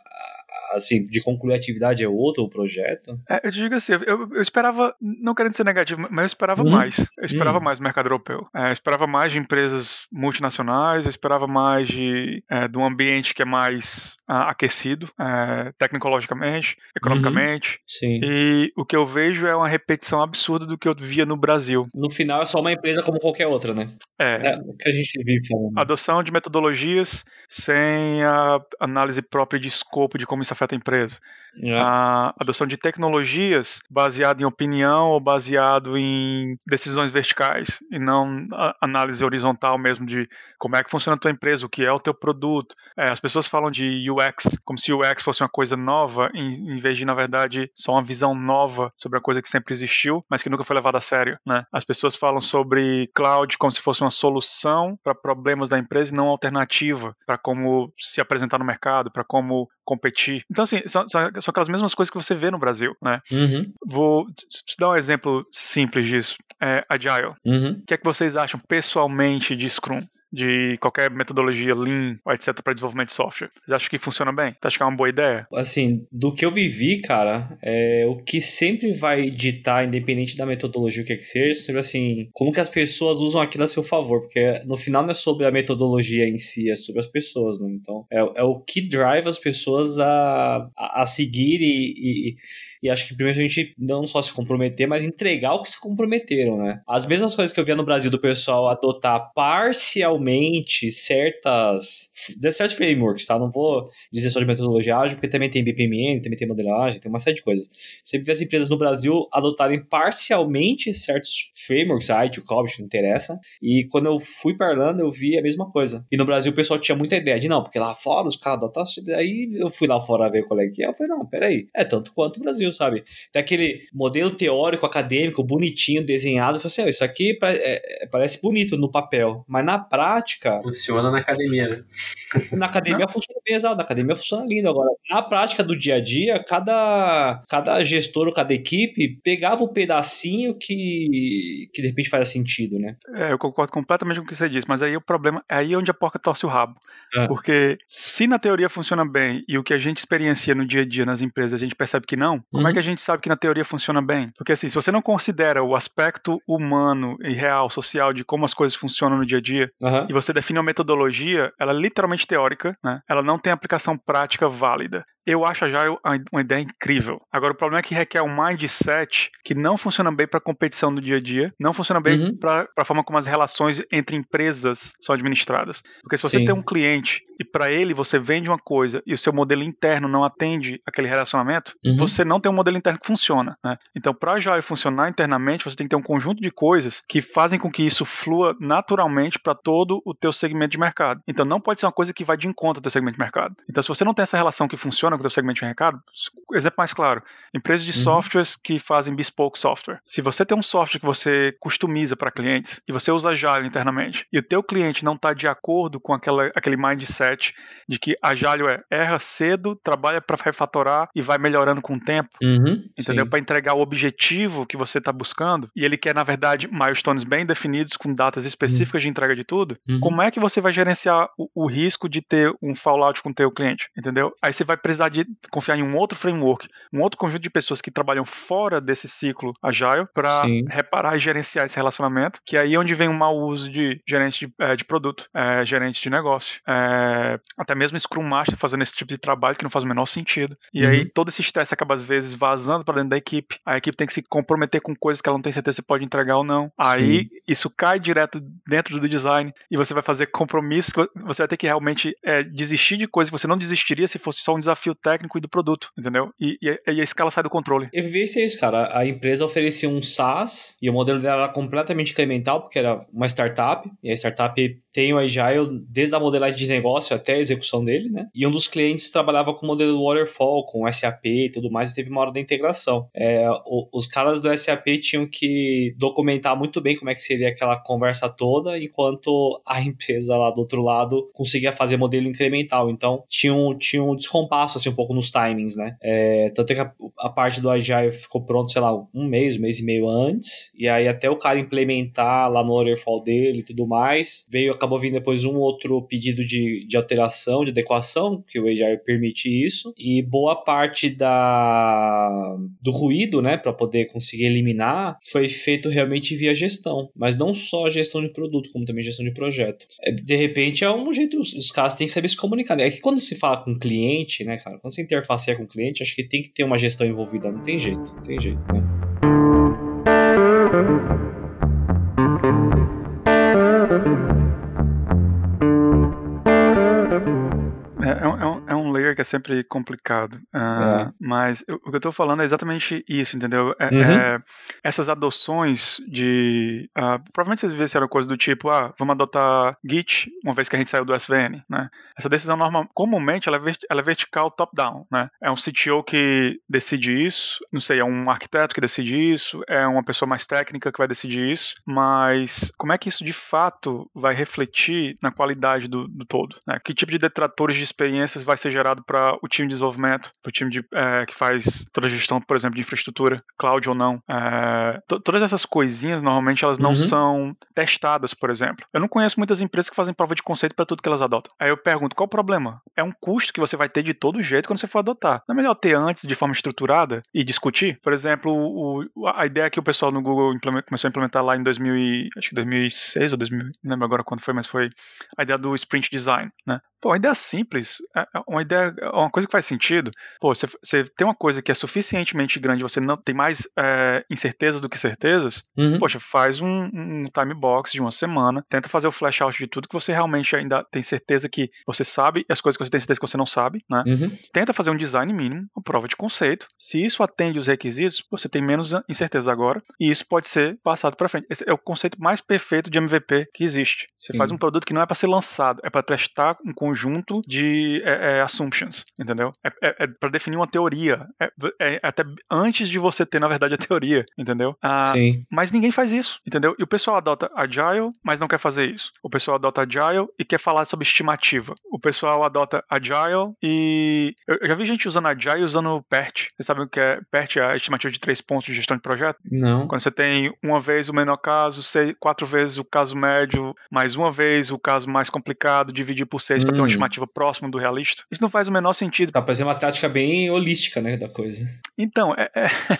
assim, de concluir a atividade é outro o projeto? É, eu digo assim, eu, eu, esperava, não querendo ser negativo, mas eu esperava uhum. mais. Eu esperava uhum. mais do mercado europeu. É, eu esperava mais de empresas multinacionais, eu esperava mais de, é, de um ambiente que é mais uh, aquecido, é, tecnologicamente, economicamente. Uhum. Sim. E o que eu vejo é uma repetição absurda do que eu via no Brasil. No final é só uma empresa como qualquer outra, né? É. é o que a gente vive falando. Adoção de metodologias sem a análise própria de escopo de como isso afeta afeta a empresa. É. A adoção de tecnologias baseado em opinião ou baseado em decisões verticais e não análise horizontal mesmo de como é que funciona a tua empresa, o que é o teu produto. É, as pessoas falam de UX como se UX fosse uma coisa nova, em, em, vez de, na verdade, só uma visão nova sobre a coisa que sempre existiu, mas que nunca foi levada a sério. Né? As pessoas falam sobre cloud como se fosse uma solução para problemas da empresa e não alternativa para como se apresentar no mercado, para como competir. Então, assim, são, são, aquelas mesmas coisas que você vê no Brasil, né? Uhum. Vou te dar um exemplo simples disso. É Agile. Uhum. O que é que vocês acham pessoalmente de Scrum? De qualquer metodologia Lean, etc, para desenvolvimento de software. Você acha que funciona bem? Você acha que é uma boa ideia? Assim, do que eu vivi, cara, é o que sempre vai ditar, independente da metodologia o que é que seja, sempre assim, como que as pessoas usam aquilo a seu favor, porque no final não é sobre a metodologia em si, é sobre as pessoas, né? Então, é, é o que drive as pessoas a, a, a seguir e, e e acho que primeiro a gente não só se comprometer, mas entregar o que se comprometeram, né? As mesmas coisas que eu via no Brasil do pessoal adotar parcialmente certas certos frameworks, tá? Não vou dizer só de metodologia ágil, porque também tem BPMN, também tem modelagem, tem uma série de coisas. Você vê as empresas no Brasil adotarem parcialmente certos frameworks, IT, COBIT, não interessa. E quando eu fui para Irlanda, eu vi a mesma coisa. E no Brasil o pessoal tinha muita ideia de não, porque lá fora os caras adotam. Aí eu fui lá fora ver qual é que é. Eu falei, não, peraí, é tanto quanto o Brasil, sabe? Tem aquele modelo teórico, acadêmico, bonitinho, desenhado. Falei assim, oh, isso aqui é, é, parece bonito no papel, mas na prática. Funciona na academia, né? [laughs] Na academia funciona bem exato, na academia funciona lindo. Agora, na prática do dia a dia, cada, cada gestor ou cada equipe pegava um pedacinho que, que de repente faz sentido, né? É, eu concordo completamente com o que você disse, mas aí o problema é aí onde a porca torce o rabo. É. Porque se na teoria funciona bem e o que a gente experiencia no dia a dia nas empresas a gente percebe que não, como é que a gente sabe que na teoria funciona bem? Porque assim, se você não considera o aspecto humano e real, social, de como as coisas funcionam no dia a dia, uhum. e você define uma metodologia, ela é literalmente teórica, né? Ela não tem aplicação prática válida. Eu acho já uma ideia incrível. Agora, o problema é que requer um mindset que não funciona bem para competição do dia a dia, não funciona bem uhum. para a forma como as relações entre empresas são administradas. Porque se você Sim. tem um cliente e para ele você vende uma coisa e o seu modelo interno não atende aquele relacionamento, uhum. você não tem um modelo interno que funciona. Né? Então, para a Joy funcionar internamente, você tem que ter um conjunto de coisas que fazem com que isso flua naturalmente para todo o teu segmento de mercado. Então, não pode ser uma coisa que vai de encontro ao teu segmento de mercado. Então, se você não tem essa relação que funciona com o teu segmento de mercado, exemplo mais claro, empresas de uhum. softwares que fazem bespoke software. Se você tem um software que você customiza para clientes e você usa Agile internamente e o teu cliente não está de acordo com aquela, aquele mindset de que Agile é erra cedo, trabalha para refatorar e vai melhorando com o tempo, uhum, entendeu? Para entregar o objetivo que você está buscando e ele quer, na verdade, milestones bem definidos com datas específicas uhum. de entrega de tudo, uhum. como é que você vai gerenciar o, o risco de ter um fallout com o teu cliente, entendeu? Aí você vai precisar de confiar em um outro framework, um outro conjunto de pessoas que trabalham fora desse ciclo agile para reparar e gerenciar esse relacionamento, que é aí onde vem o mau uso de gerente de, é, de produto, é, gerente de negócio, é, até mesmo Scrum Master fazendo esse tipo de trabalho que não faz o menor sentido. E uhum. aí todo esse estresse acaba às vezes vazando para dentro da equipe. A equipe tem que se comprometer com coisas que ela não tem certeza se pode entregar ou não. Aí Sim. isso cai direto dentro do design e você vai fazer compromissos, você vai ter que realmente é, desistir de coisas que você não desistiria se fosse só um desafio técnico e do produto, entendeu? E, e, e a escala sai do controle. Eu vi isso, cara. A empresa oferecia um SaaS e o modelo dela era completamente incremental, porque era uma startup, e a startup tem o Agile desde a modelagem de negócio até a execução dele, né? E um dos clientes trabalhava com o modelo Waterfall, com SAP e tudo mais, e teve uma hora da integração. É, o, os caras do SAP tinham que documentar muito bem como é que seria aquela conversa toda, enquanto a [laughs] empresa lá do outro lado conseguia fazer modelo incremental. Então, tinha um, tinha um descompasso, assim, um pouco nos timings, né? É, tanto é que a, a, parte do Agile ficou pronto, sei lá, um mês, um mês e meio antes, e aí até o cara implementar lá no Waterfall dele e tudo mais, veio, acabou vindo depois um outro pedido de, de alteração, de adequação, que o Agile permite isso, e boa parte da do ruído, né, para poder conseguir eliminar, foi feito realmente via gestão, mas não só gestão de produto, como também gestão de projeto. É, de repente é um jeito, os, caras têm que saber se comunicar. Né? É que quando se fala com cliente, né, cara, quando você interfaceia com o cliente, acho que tem que ter uma gestão envolvida, não tem jeito, não tem jeito, né? É, sempre complicado. Uh, é. Mas o que eu estou falando é exatamente isso, entendeu? É, uhum. é, essas adoções de. Uh, provavelmente vocês viram coisa do tipo, ah, vamos adotar Git, uma vez que a gente saiu do SVN, né? Essa decisão normal, comumente ela é, ela é vertical top-down, né? É um CTO que decide isso, não sei, é um arquiteto que decide isso, é uma pessoa mais técnica que vai decidir isso, mas como é que isso de fato vai refletir na qualidade do, do todo? Né? Que tipo de detratores de experiências vai ser gerado para o time de desenvolvimento, para o time de, é, que faz toda a gestão, por exemplo, de infraestrutura, cloud ou não? É, todas essas coisinhas, normalmente, elas não uhum. são testadas, por exemplo. Eu não conheço muitas empresas que fazem prova de conceito para tudo que elas adotam. Aí eu pergunto, qual o problema? É um custo que você vai ter de todo jeito quando você for adotar. Não é melhor ter antes de forma estruturada e discutir? Por exemplo, o, a ideia que o pessoal no Google começou a implementar lá em 2000 e, acho que 2006 ou 2000, não lembro agora quando foi, mas foi a ideia do sprint design, né? Pô, uma ideia simples, é, é uma ideia, uma coisa que faz sentido. Pô, você, você tem uma coisa que é suficientemente grande, você não tem mais é, incertezas do que certezas, uhum. poxa, faz um, um, time box de uma semana, tenta fazer o flash out de tudo que você realmente ainda tem certeza que você sabe e as coisas que você tem certeza que você não sabe, né? Uhum. Tenta fazer um design mínimo, uma prova de conceito. Se isso atende os requisitos, você tem menos incerteza agora e isso pode ser passado para frente. Esse é o conceito mais perfeito de MVP que existe. Você Sim. faz um produto que não é para ser lançado, é para testar um conjunto de é, é, assumptions, entendeu? É, é, é para definir uma teoria. É, é, até antes de você ter, na verdade, a teoria, entendeu? Ah, Sim. Mas ninguém faz isso, entendeu? E o pessoal adota Agile, mas não quer fazer isso. O pessoal adota Agile e quer falar sobre estimativa. O pessoal adota Agile e. Eu já vi gente usando Agile usando PERT. Vocês sabem o que é PERT? É a estimativa de três pontos de gestão de projeto? Não. Quando você tem uma vez o menor caso, seis, quatro vezes o caso médio, mais uma vez o caso mais complicado, dividir por seis hum. para ter uma hum. estimativa próxima do realista. Isso não faz o menor sentido. Pra fazer uma tática bem holística, né, da coisa. Então, é, é, [laughs]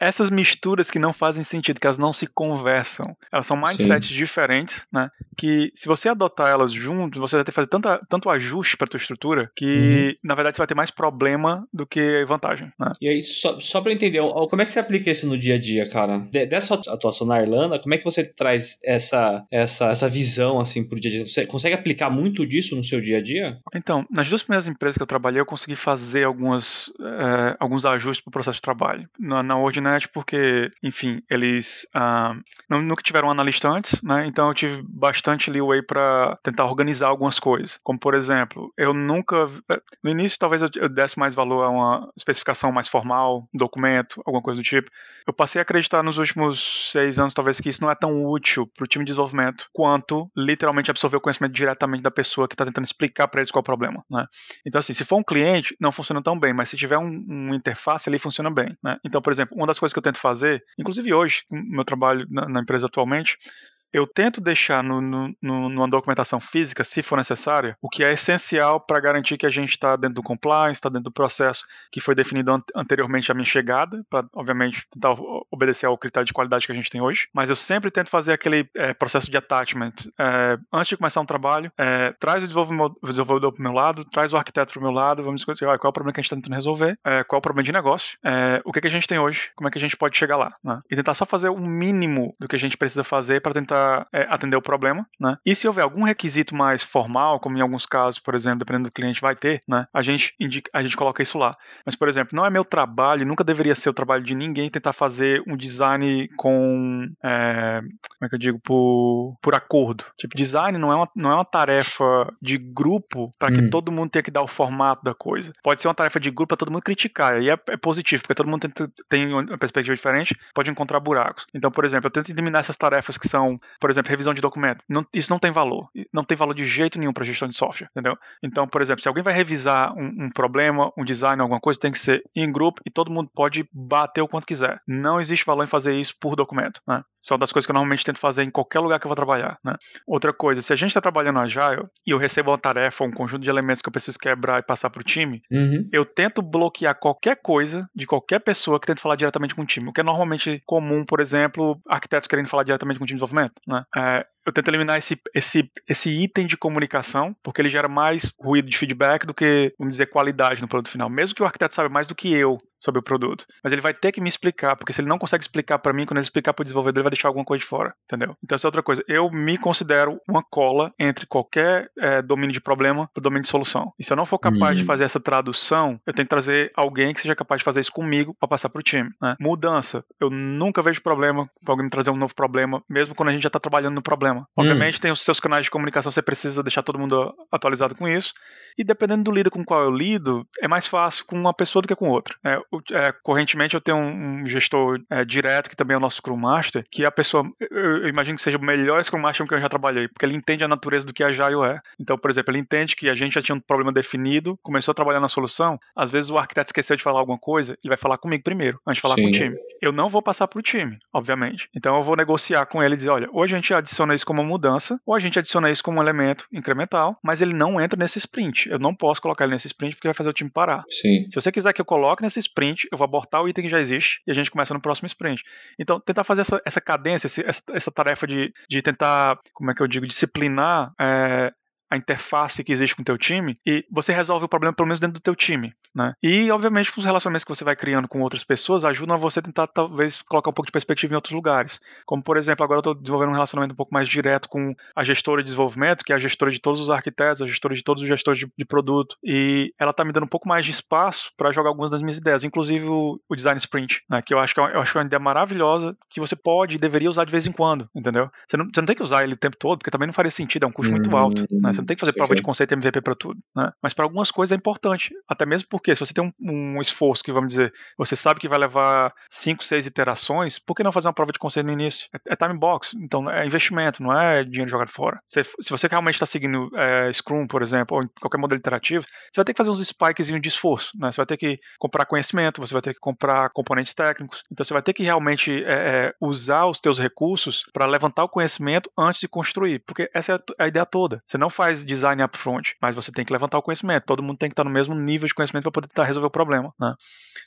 essas misturas que não fazem sentido, que elas não se conversam, elas são mindsets Sim. diferentes, né? Que se você adotar elas junto, você vai ter que fazer tanta, tanto ajuste para tua estrutura que, uhum. na verdade, você vai ter mais problema do que vantagem. Né? E aí, só, só para entender, como é que você aplica isso no dia a dia, cara? dessa atuação na Irlanda, como é que você traz essa, essa, essa visão assim pro dia a dia? Você consegue aplicar muito disso no seu dia a dia? Então, nas duas primeiras empresas que eu trabalhei, eu consegui fazer algumas, é, alguns ajustes para o processo de trabalho. Na, na Ordnet, porque, enfim, eles ah, nunca tiveram um analista antes, né? Então eu tive bastante leeway para tentar organizar algumas coisas. Como, por exemplo, eu nunca. Eh, no início, talvez eu, desse mais valor a uma especificação mais formal, um documento, alguma coisa do tipo. Eu passei a acreditar nos últimos seis anos, talvez, que isso não é tão útil para o time de desenvolvimento quanto literalmente absorver o conhecimento diretamente da pessoa que está tentando explicar para eles qual é o problema. Né? Então, assim, se for um cliente, não funciona tão bem, mas se tiver um, um interface ali, funciona bem. Né? Então, por exemplo, uma das coisas que eu tento fazer, inclusive hoje, no meu trabalho na, na empresa atualmente, eu tento deixar no, no, numa documentação física, se for necessária, o que é essencial para garantir que a gente está dentro do compliance, está dentro do processo que foi definido an anteriormente à minha chegada, para, obviamente, tentar obedecer ao critério de qualidade que a gente tem hoje. Mas eu sempre tento fazer aquele é, processo de attachment. É, antes de começar um trabalho, é, traz o desenvolvedor para o meu lado, traz o arquiteto para o meu lado, vamos discutir qual é o problema que a gente está tentando resolver, é, qual é o problema de negócio, é, o que, que a gente tem hoje, como é que a gente pode chegar lá. Né? E tentar só fazer o mínimo do que a gente precisa fazer para tentar é, atender o problema, né? E se houver algum requisito mais formal, como em alguns casos, por exemplo, dependendo do cliente vai ter, né? A gente indica, a gente coloca isso lá. Mas, por exemplo, não é meu trabalho, nunca deveria ser o trabalho de ninguém tentar fazer um design com, é, como é que eu digo, por, por acordo. Tipo, design não é uma, não é uma tarefa de grupo para que hum. todo mundo tenha que dar o formato da coisa. Pode ser uma tarefa de grupo para todo mundo criticar, e é, é positivo, porque todo mundo tem, tem uma perspectiva diferente, pode encontrar buracos. Então, por exemplo, eu tento eliminar essas tarefas que são por exemplo, revisão de documento. Não, isso não tem valor. Não tem valor de jeito nenhum para gestão de software, entendeu? Então, por exemplo, se alguém vai revisar um, um, problema, um design, alguma coisa, tem que ser em grupo e todo mundo pode bater o quanto quiser. Não existe valor em fazer isso por documento, né? São das coisas que eu normalmente tento fazer em qualquer lugar que eu vou trabalhar, né? Outra coisa, se a gente está trabalhando Agile e eu recebo uma tarefa, um conjunto de elementos que eu preciso quebrar e passar para o time, uhum. eu tento bloquear qualquer coisa de qualquer pessoa que tente falar diretamente com o time. O que é normalmente comum, por exemplo, arquitetos querendo falar diretamente com o time de desenvolvimento, né? É, eu tento eliminar esse, esse, esse item de comunicação, porque ele gera mais ruído de feedback do que, vamos dizer, qualidade no produto final. Mesmo que o arquiteto saiba mais do que eu sobre o produto. Mas ele vai ter que me explicar, porque se ele não consegue explicar para mim, quando ele explicar para o desenvolvedor, ele vai deixar alguma coisa de fora, entendeu? Então essa é outra coisa. Eu me considero uma cola entre qualquer é, domínio de problema para domínio de solução. E se eu não for capaz de hum. fazer essa tradução, eu tenho que trazer alguém que seja capaz de fazer isso comigo para passar para o time. Né? Mudança. Eu nunca vejo problema para alguém me trazer um novo problema, mesmo quando a gente já está trabalhando no problema. Hum. Obviamente tem os seus canais de comunicação, você precisa deixar todo mundo atualizado com isso. E dependendo do líder com qual eu lido, é mais fácil com uma pessoa do que com outra. É, é, correntemente eu tenho um, um gestor é, direto, que também é o nosso Scrum Master, que a pessoa, eu, eu, imagino que seja o melhor Scrum Master com que eu já trabalhei, porque ele entende a natureza do que a Agile é. Então, por exemplo, ele entende que a gente já tinha um problema definido, começou a trabalhar na solução, às vezes o arquiteto esqueceu de falar alguma coisa, ele vai falar comigo primeiro, antes de falar Sim. com o time. Eu não vou passar para o time, obviamente. Então eu vou negociar com ele e dizer, olha, hoje a gente adiciona isso como mudança, ou a gente adiciona isso como um elemento incremental, mas ele não entra nesse sprint eu não posso colocar ele nesse sprint porque vai fazer o time parar. Sim. Se você quiser que eu coloque nesse sprint, eu vou abortar o item que já existe e a gente começa no próximo sprint. Então, tentar fazer essa, essa cadência, essa, essa tarefa de, de tentar, como é que eu digo, disciplinar é, a interface que existe com o teu time e você resolve o problema pelo menos dentro do teu time, né? E obviamente com os relacionamentos que você vai criando com outras pessoas ajudam a você tentar talvez colocar um pouco de perspectiva em outros lugares. Como por exemplo, agora eu estou desenvolvendo um relacionamento um pouco mais direto com a gestora de desenvolvimento, que é a gestora de todos os arquitetos, a gestora de todos os gestores de, de produto, e ela está me dando um pouco mais de espaço para jogar algumas das minhas ideias, inclusive o, o design sprint, né? Que eu acho que é, eu acho que é uma ideia maravilhosa que você pode e deveria usar de vez em quando, entendeu? Você não, você não tem que usar ele o tempo todo, porque também não faria sentido, é um custo muito alto, né? Você não tem que fazer prova de conceito MVP para tudo, né? Mas para algumas coisas é importante, até mesmo porque se você tem um, um, esforço que, vamos dizer, você sabe que vai levar 5, 6 iterações, por que não fazer uma prova de conceito no início? É, é time box, então é investimento, não é dinheiro jogado fora. Se, se você realmente está seguindo é, Scrum, por exemplo, ou qualquer modelo interativo, você vai ter que fazer uns spikes de esforço, né? Você vai ter que comprar conhecimento, você vai ter que comprar componentes técnicos, então você vai ter que realmente é, usar os teus recursos para levantar o conhecimento antes de construir, porque essa é a ideia toda. Você não faz design design upfront, mas você tem que levantar o conhecimento. Todo mundo tem que estar no mesmo nível de conhecimento para poder tentar resolver o problema. Né?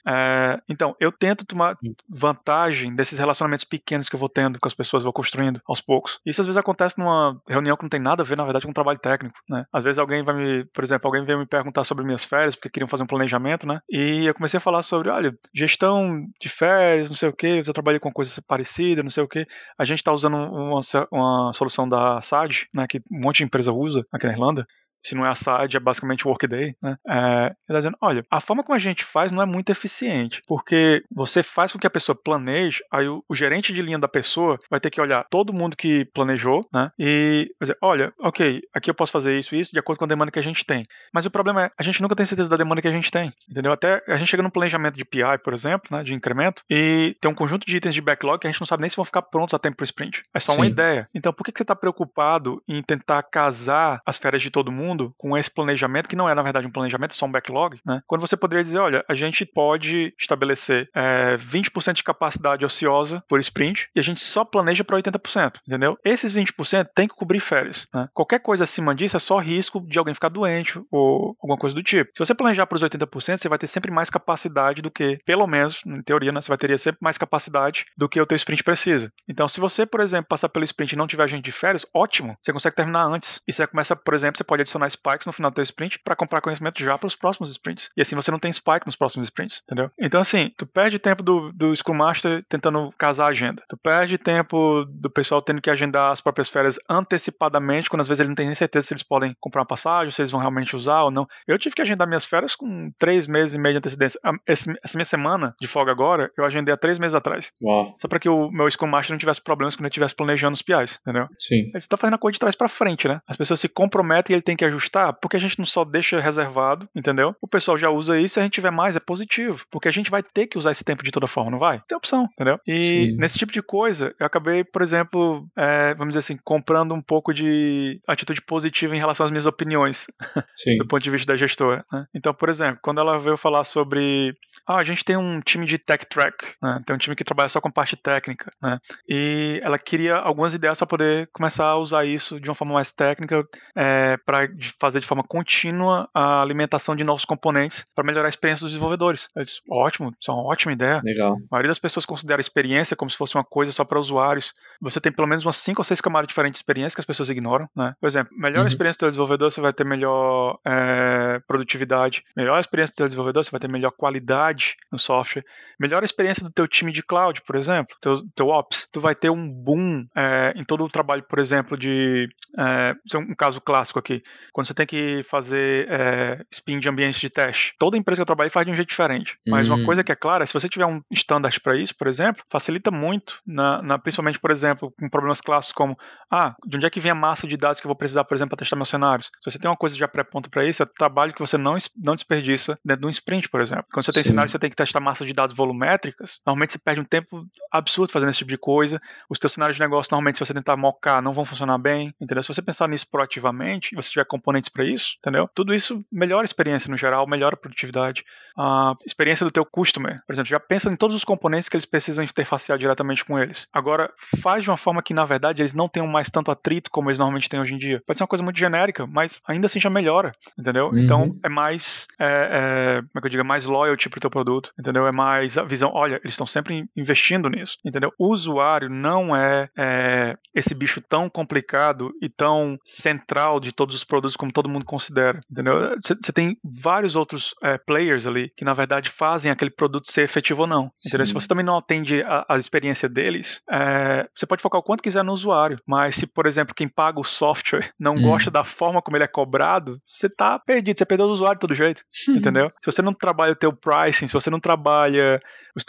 É, então, eu tento tomar vantagem desses relacionamentos pequenos que eu vou tendo com as pessoas, vou construindo aos poucos. Isso às vezes acontece numa reunião que não tem nada a ver, na verdade, com um trabalho técnico. Né? Às vezes alguém vai me, por exemplo, alguém veio me perguntar sobre minhas férias, porque queriam fazer um planejamento, né? E eu comecei a falar sobre, olha, gestão de férias, não sei o que, eu trabalhei com coisa parecida, não sei o que. A gente está usando uma, uma solução da SAD, né, que um monte de empresa usa aqui na Irlanda se não é a SAD, é basicamente o Workday, né? É, ele está dizendo, olha, a forma como a gente faz não é muito eficiente, porque você faz com que a pessoa planeje, aí o, o gerente de linha da pessoa vai ter que olhar todo mundo que planejou, né? E dizer, olha, ok, aqui eu posso fazer isso e isso de acordo com a demanda que a gente tem. Mas o problema é, a gente nunca tem certeza da demanda que a gente tem, entendeu? Até a gente chega no planejamento de PI, por exemplo, né, de incremento, e tem um conjunto de itens de backlog que a gente não sabe nem se vão ficar prontos a tempo para o sprint. É só Sim. uma ideia. Então, por que, que você está preocupado em tentar casar as férias de todo mundo mundo com esse planejamento, que não é na verdade um planejamento, é só um backlog, né? Quando você poderia dizer, olha, a gente pode estabelecer é, 20% de capacidade ociosa por sprint e a gente só planeja para 80%, entendeu? Esses 20% tem que cobrir férias, né? Qualquer coisa acima disso é só risco de alguém ficar doente ou alguma coisa do tipo. Se você planejar para os 80%, você vai ter sempre mais capacidade do que, pelo menos, em teoria, né, você vai ter sempre mais capacidade do que o teu sprint precisa. Então, se você, por exemplo, passar pelo sprint e não tiver gente de férias, ótimo, você consegue terminar antes. E você começa, por exemplo, você pode adicionar adicionar spikes no final do teu sprint para comprar conhecimento já para os próximos sprints. E assim você não tem spike nos próximos sprints, entendeu? Então, assim, tu perde tempo do, do Scrum Master tentando casar a agenda. Tu perde tempo do pessoal tendo que agendar as próprias férias antecipadamente, quando às vezes ele não tem nem certeza se eles podem comprar uma passagem, se eles vão realmente usar ou não. Eu tive que agendar minhas férias com três meses e meio de antecedência. Essa, minha semana de folga agora, eu agendei há três meses atrás. Uau. Só para que o meu Scrum Master não tivesse problemas quando ele estivesse planejando os PIs, entendeu? Sim. Ele está fazendo a coisa de trás para frente, né? As pessoas se comprometem e ele tem que ajustar, porque a gente não só deixa reservado, entendeu? O pessoal já usa isso, se a gente tiver mais, é positivo, porque a gente vai ter que usar esse tempo de toda forma, não vai? Tem opção, entendeu? E Sim. nesse tipo de coisa, eu acabei, por exemplo, é, vamos dizer assim, comprando um pouco de atitude positiva em relação às minhas opiniões, [laughs] do ponto de vista da gestora. Né? Então, por exemplo, quando ela veio falar sobre, ah, a gente tem um time de tech track, né? tem um time que trabalha só com parte técnica, né? E ela queria algumas ideias para poder começar a usar isso de uma forma mais técnica, é, para de fazer de forma contínua a alimentação de novos componentes para melhorar a experiência dos desenvolvedores. Eu disse, ótimo, isso é uma ótima ideia. Legal. A maioria das pessoas considera a experiência como se fosse uma coisa só para usuários. Você tem pelo menos umas cinco ou seis camadas diferentes de experiência que as pessoas ignoram. Né? Por exemplo, melhor Uhum. experiência do teu desenvolvedor, você vai ter melhor é, produtividade. Melhor experiência do teu desenvolvedor, você vai ter melhor qualidade no software. Melhor experiência do teu time de cloud, por exemplo, teu, teu ops. Tu vai ter um boom é, em todo o trabalho, por exemplo, de... É, isso é um caso clássico aqui. Quando você tem que fazer é, spin de ambientes de teste. Toda empresa que eu trabalho faz de um jeito diferente. Mas uma Hum. coisa que é clara, se você tiver um standard para isso, por exemplo, facilita muito, na, na- principalmente, por exemplo, com problemas clássicos como ah, de onde é que vem a massa de dados que eu vou precisar, por exemplo, para testar meus cenários? Se você tem uma coisa já pré-ponta para isso, é trabalho que você não, não desperdiça dentro de um sprint, por exemplo. Quando você tem Sim. cenários que você tem que testar massa de dados volumétricas, normalmente você perde um tempo absurdo fazendo esse tipo de coisa. Os teus cenários de negócio, normalmente, se você tentar mocar, não vão funcionar bem, entendeu? Se você pensar nisso proativamente, e você tiver componentes para isso, entendeu? Tudo isso melhora a experiência no geral, melhora a produtividade. A experiência do teu customer, por exemplo, já pensa em todos os componentes que eles precisam interfacear diretamente com eles. Agora, faz de uma forma que, na verdade, eles não tenham mais tanto atrito como eles normalmente têm hoje em dia. Pode ser uma coisa muito genérica, mas ainda assim já melhora, entendeu? Uhum. Então, é mais, é, é, como é que eu digo, é mais loyalty pro teu produto, entendeu? É mais a visão, olha, eles estão sempre investindo nisso, entendeu? O usuário não é, é, esse bicho tão complicado e tão central de todos os produtos como todo mundo considera, entendeu? Você tem vários outros é, players ali que, na verdade, fazem aquele produto ser efetivo ou não, entendeu? Se você também não atende a, a experiência deles, é, você pode focar o quanto quiser no usuário, mas se, por exemplo, quem paga o software não Hum. gosta da forma como ele é cobrado, você tá perdido, você perdeu o usuário de todo jeito, [laughs] entendeu? Se você não trabalha o teu pricing, se você não trabalha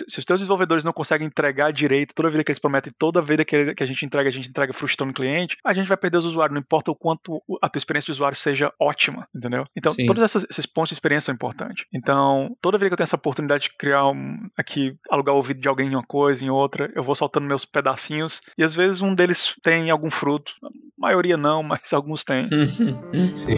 se os teus desenvolvedores não conseguem entregar direito toda vida que eles prometem, toda vida que, a gente entrega, a gente entrega frustrando o cliente, a gente vai perder os usuários, não importa o quanto a tua experiência de usuário seja ótima, entendeu? Então, Sim. todos essas- esses pontos de experiência são importantes. Então, toda vez que eu tenho essa oportunidade de criar um, aqui, alugar o ouvido de alguém em uma coisa, em outra, eu vou soltando meus pedacinhos, e às vezes um deles tem algum fruto. A maioria não, [laughs] mas alguns têm. [laughs] Sim.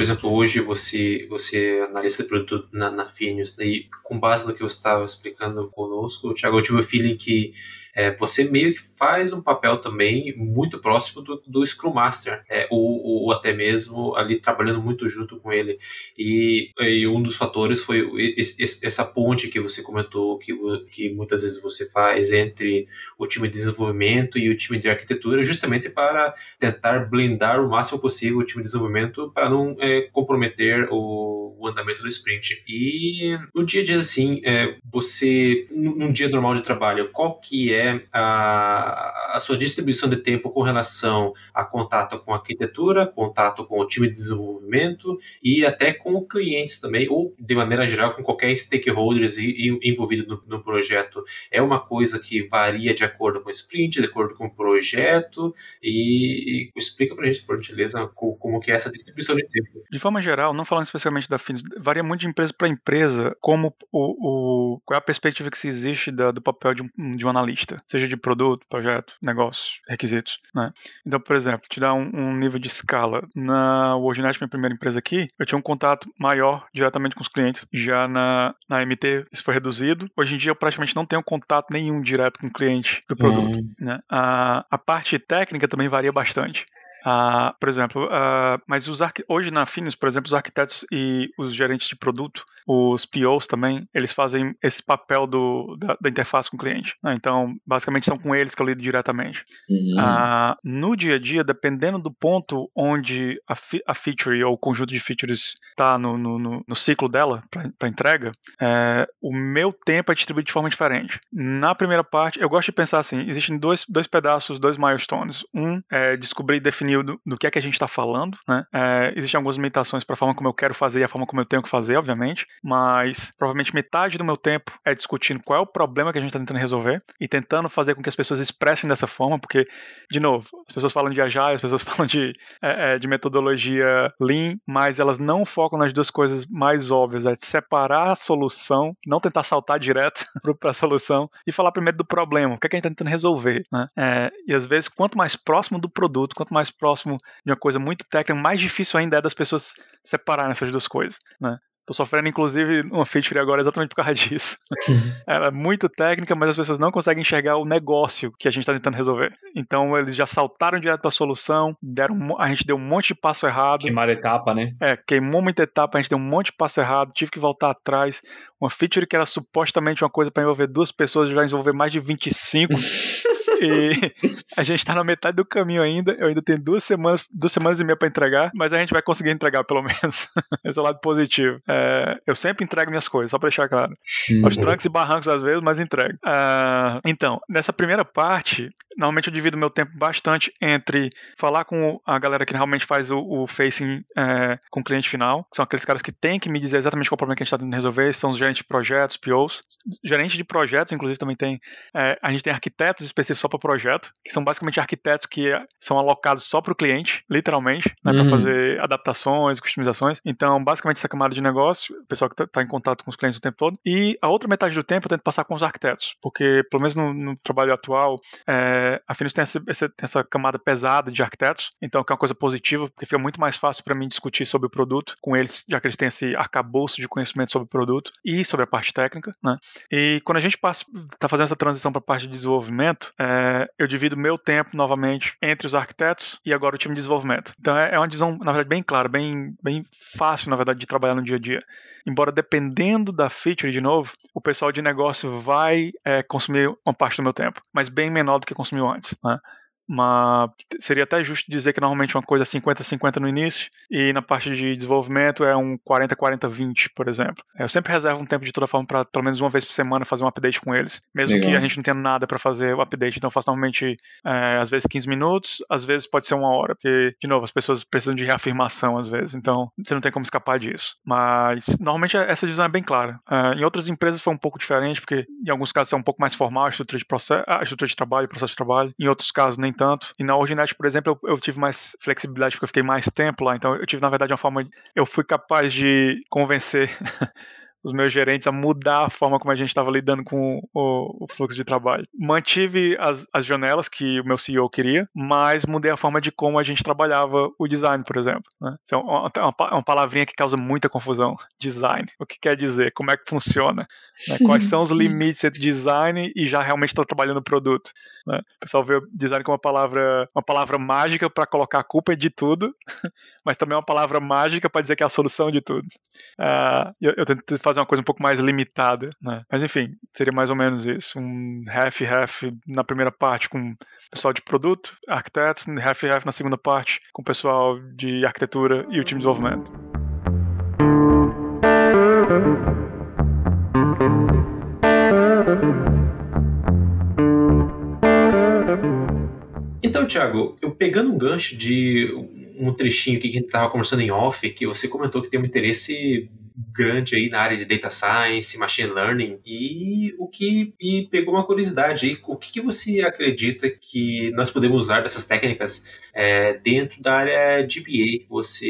Por exemplo, hoje você, você analista de produto na, na e com base no que você estava explicando conosco, Thiago, eu tive o feeling que é, você meio que faz um papel também muito próximo do, do Scrum Master, é, ou, ou até mesmo ali trabalhando muito junto com ele. E, e um dos fatores foi esse- essa ponte que você comentou, que, que muitas vezes você faz entre o time de desenvolvimento e o time de arquitetura, justamente para tentar blindar o máximo possível o time de desenvolvimento para não é, comprometer o, o andamento do sprint. E no dia a dia, assim, é, você, num dia normal de trabalho, qual que é a, a sua distribuição de tempo com relação a contato com a arquitetura, contato com o time de desenvolvimento e até com clientes também, ou de maneira geral com qualquer stakeholders e envolvido no, no projeto? É uma coisa que varia de acordo com o sprint, de acordo com o projeto, e, e explica pra gente, por gentileza, co- como que é essa distribuição de tempo. De forma geral, não falando especificamente da Finis, varia muito de empresa para empresa como o, o- qual é a perspectiva que se existe da- do papel de um, de um analista, seja de produto, projeto, negócio, requisitos. Né? Então, por exemplo, te dar um, um nível de escala. Na WordNet, minha primeira empresa aqui, eu tinha um contato maior diretamente com os clientes. Já na, na MT, isso foi reduzido. Hoje em dia, eu praticamente não tenho contato nenhum direto com o cliente do produto. Hum. né? A, a parte técnica também varia bastante. Ah, por exemplo, ah, mas os hoje na Finis, por exemplo, os arquitetos e os gerentes de produto, os POs também, eles fazem esse papel do, da, da interface com o cliente. né? Então, basicamente, são com eles que eu lido diretamente. Uhum. Ah, no dia a dia, dependendo do ponto onde a, a feature ou o conjunto de features está no, no, no- no ciclo dela para entrega, é, o meu tempo é distribuído de forma diferente. Na primeira parte, eu gosto de pensar assim: existem dois, dois pedaços, dois milestones. Um é descobrir e definir do, do que é que a gente está falando. Né? É, existem algumas limitações para a forma como eu quero fazer e a forma como eu tenho que fazer, obviamente, mas provavelmente metade do meu tempo é discutindo qual é o problema que a gente está tentando resolver e tentando fazer com que as pessoas expressem dessa forma, porque de novo, as pessoas falam de Agile, as pessoas [laughs] falam de, é, é, de metodologia Lean, mas elas não focam nas duas coisas mais óbvias, é separar a solução, não tentar saltar direto [laughs] para a solução e falar primeiro do problema, o que, é que a gente está tentando resolver. Né? É, e às vezes, quanto mais próximo do produto, quanto mais próximo de uma coisa muito técnica, mais difícil ainda é das pessoas separarem essas duas coisas. Né? Tô sofrendo, inclusive, uma feature agora exatamente por causa disso. [laughs] Ela é muito técnica, mas as pessoas não conseguem enxergar o negócio que a gente está tentando resolver. Então eles já saltaram direto para a solução, deram, a gente deu um monte de passo errado. Queimaram etapa, né? É, queimou muita etapa, a gente deu um monte de passo errado, tive que voltar atrás. Uma feature que era supostamente uma coisa para envolver duas pessoas, já envolver mais de 25. [laughs] e a gente tá na metade do caminho ainda. Eu ainda tenho duas semanas, duas semanas e meia para entregar, mas a gente vai conseguir entregar pelo menos. [laughs] Esse é o lado positivo. É, eu sempre entrego minhas coisas, só pra deixar claro. Uhum. Aos trancos e barrancos às vezes, mas entrego. Uh, então, nessa primeira parte, normalmente eu divido meu tempo bastante entre falar com a galera que realmente faz o, o facing é, com o cliente final, que são aqueles caras que têm que me dizer exatamente qual é o problema que a gente está tentando resolver, são os gerentes de projetos, POs. Gerente de projetos, inclusive, também tem. É, a gente tem arquitetos específicos só para projeto, que são basicamente arquitetos que são alocados só para o cliente, literalmente, né, uhum. para fazer adaptações, customizações. Então, basicamente, essa camada de negócio, o pessoal que está tá em contato com os clientes o tempo todo. E a outra metade do tempo eu tento passar com os arquitetos, porque, pelo menos no, no trabalho atual, é, a Finis tem essa, essa, essa, camada pesada de arquitetos, então que é uma coisa positiva, porque fica muito mais fácil para mim discutir sobre o produto com eles, já que eles têm esse arcabouço de conhecimento sobre o produto e sobre a parte técnica, né? E quando a gente está fazendo essa transição para a parte de desenvolvimento, é, eu divido meu tempo novamente entre os arquitetos e agora o time de desenvolvimento. Então é, é uma divisão, na verdade, bem clara, bem, bem fácil, na verdade, de trabalhar no dia a dia. Embora dependendo da feature, de novo, o pessoal de negócio vai é, consumir uma parte do meu tempo, mas bem menor do que consumiu antes. Né? Mas seria até justo dizer que normalmente uma coisa é 50-50 no início e na parte de desenvolvimento é um 40-40-20, por exemplo. Eu sempre reservo um tempo de toda forma para pelo menos uma vez por semana fazer um update com eles, mesmo Legal. que a gente não tenha nada para fazer o update. Então eu faço normalmente é, às vezes 15 minutos, às vezes pode ser uma hora, porque, de novo, as pessoas precisam de reafirmação às vezes, então você não tem como escapar disso. Mas normalmente essa divisão é bem clara. É, em outras empresas foi um pouco diferente, porque em alguns casos é um pouco mais formal a estrutura de, processo, a estrutura de trabalho, o processo de trabalho, em outros casos nem tanto. E na Originet, por exemplo, eu, eu, tive mais flexibilidade porque eu fiquei mais tempo lá. Então eu tive, na verdade, uma forma. De, eu fui capaz de convencer [laughs] os meus gerentes a mudar a forma como a gente estava lidando com o, o, fluxo de trabalho. Mantive as, as janelas que o meu CEO queria, mas mudei a forma de como a gente trabalhava o design, por exemplo. Né? Isso é uma, uma, uma, palavrinha que causa muita confusão. Design. O que quer dizer? Como é que funciona? Né? Quais são os [laughs] limites entre design e já realmente estar trabalhando o produto? Né? O pessoal vê design como uma palavra, uma palavra mágica para colocar a culpa de tudo, [laughs] mas também é uma palavra mágica para dizer que é a solução de tudo. Uh, eu, eu tento fazer uma coisa um pouco mais limitada, né? Mas enfim, seria mais ou menos isso. Um half-half na primeira parte com pessoal de produto, arquitetos, half-half na segunda parte com o pessoal de arquitetura e o time de desenvolvimento. Então, Thiago, eu pegando um gancho de um trechinho que a gente estava conversando em off, que você comentou que tem um interesse grande aí na área de data science, machine learning e o que me pegou uma curiosidade aí, o que, que você acredita que nós podemos usar dessas técnicas é, dentro da área de BA? Você,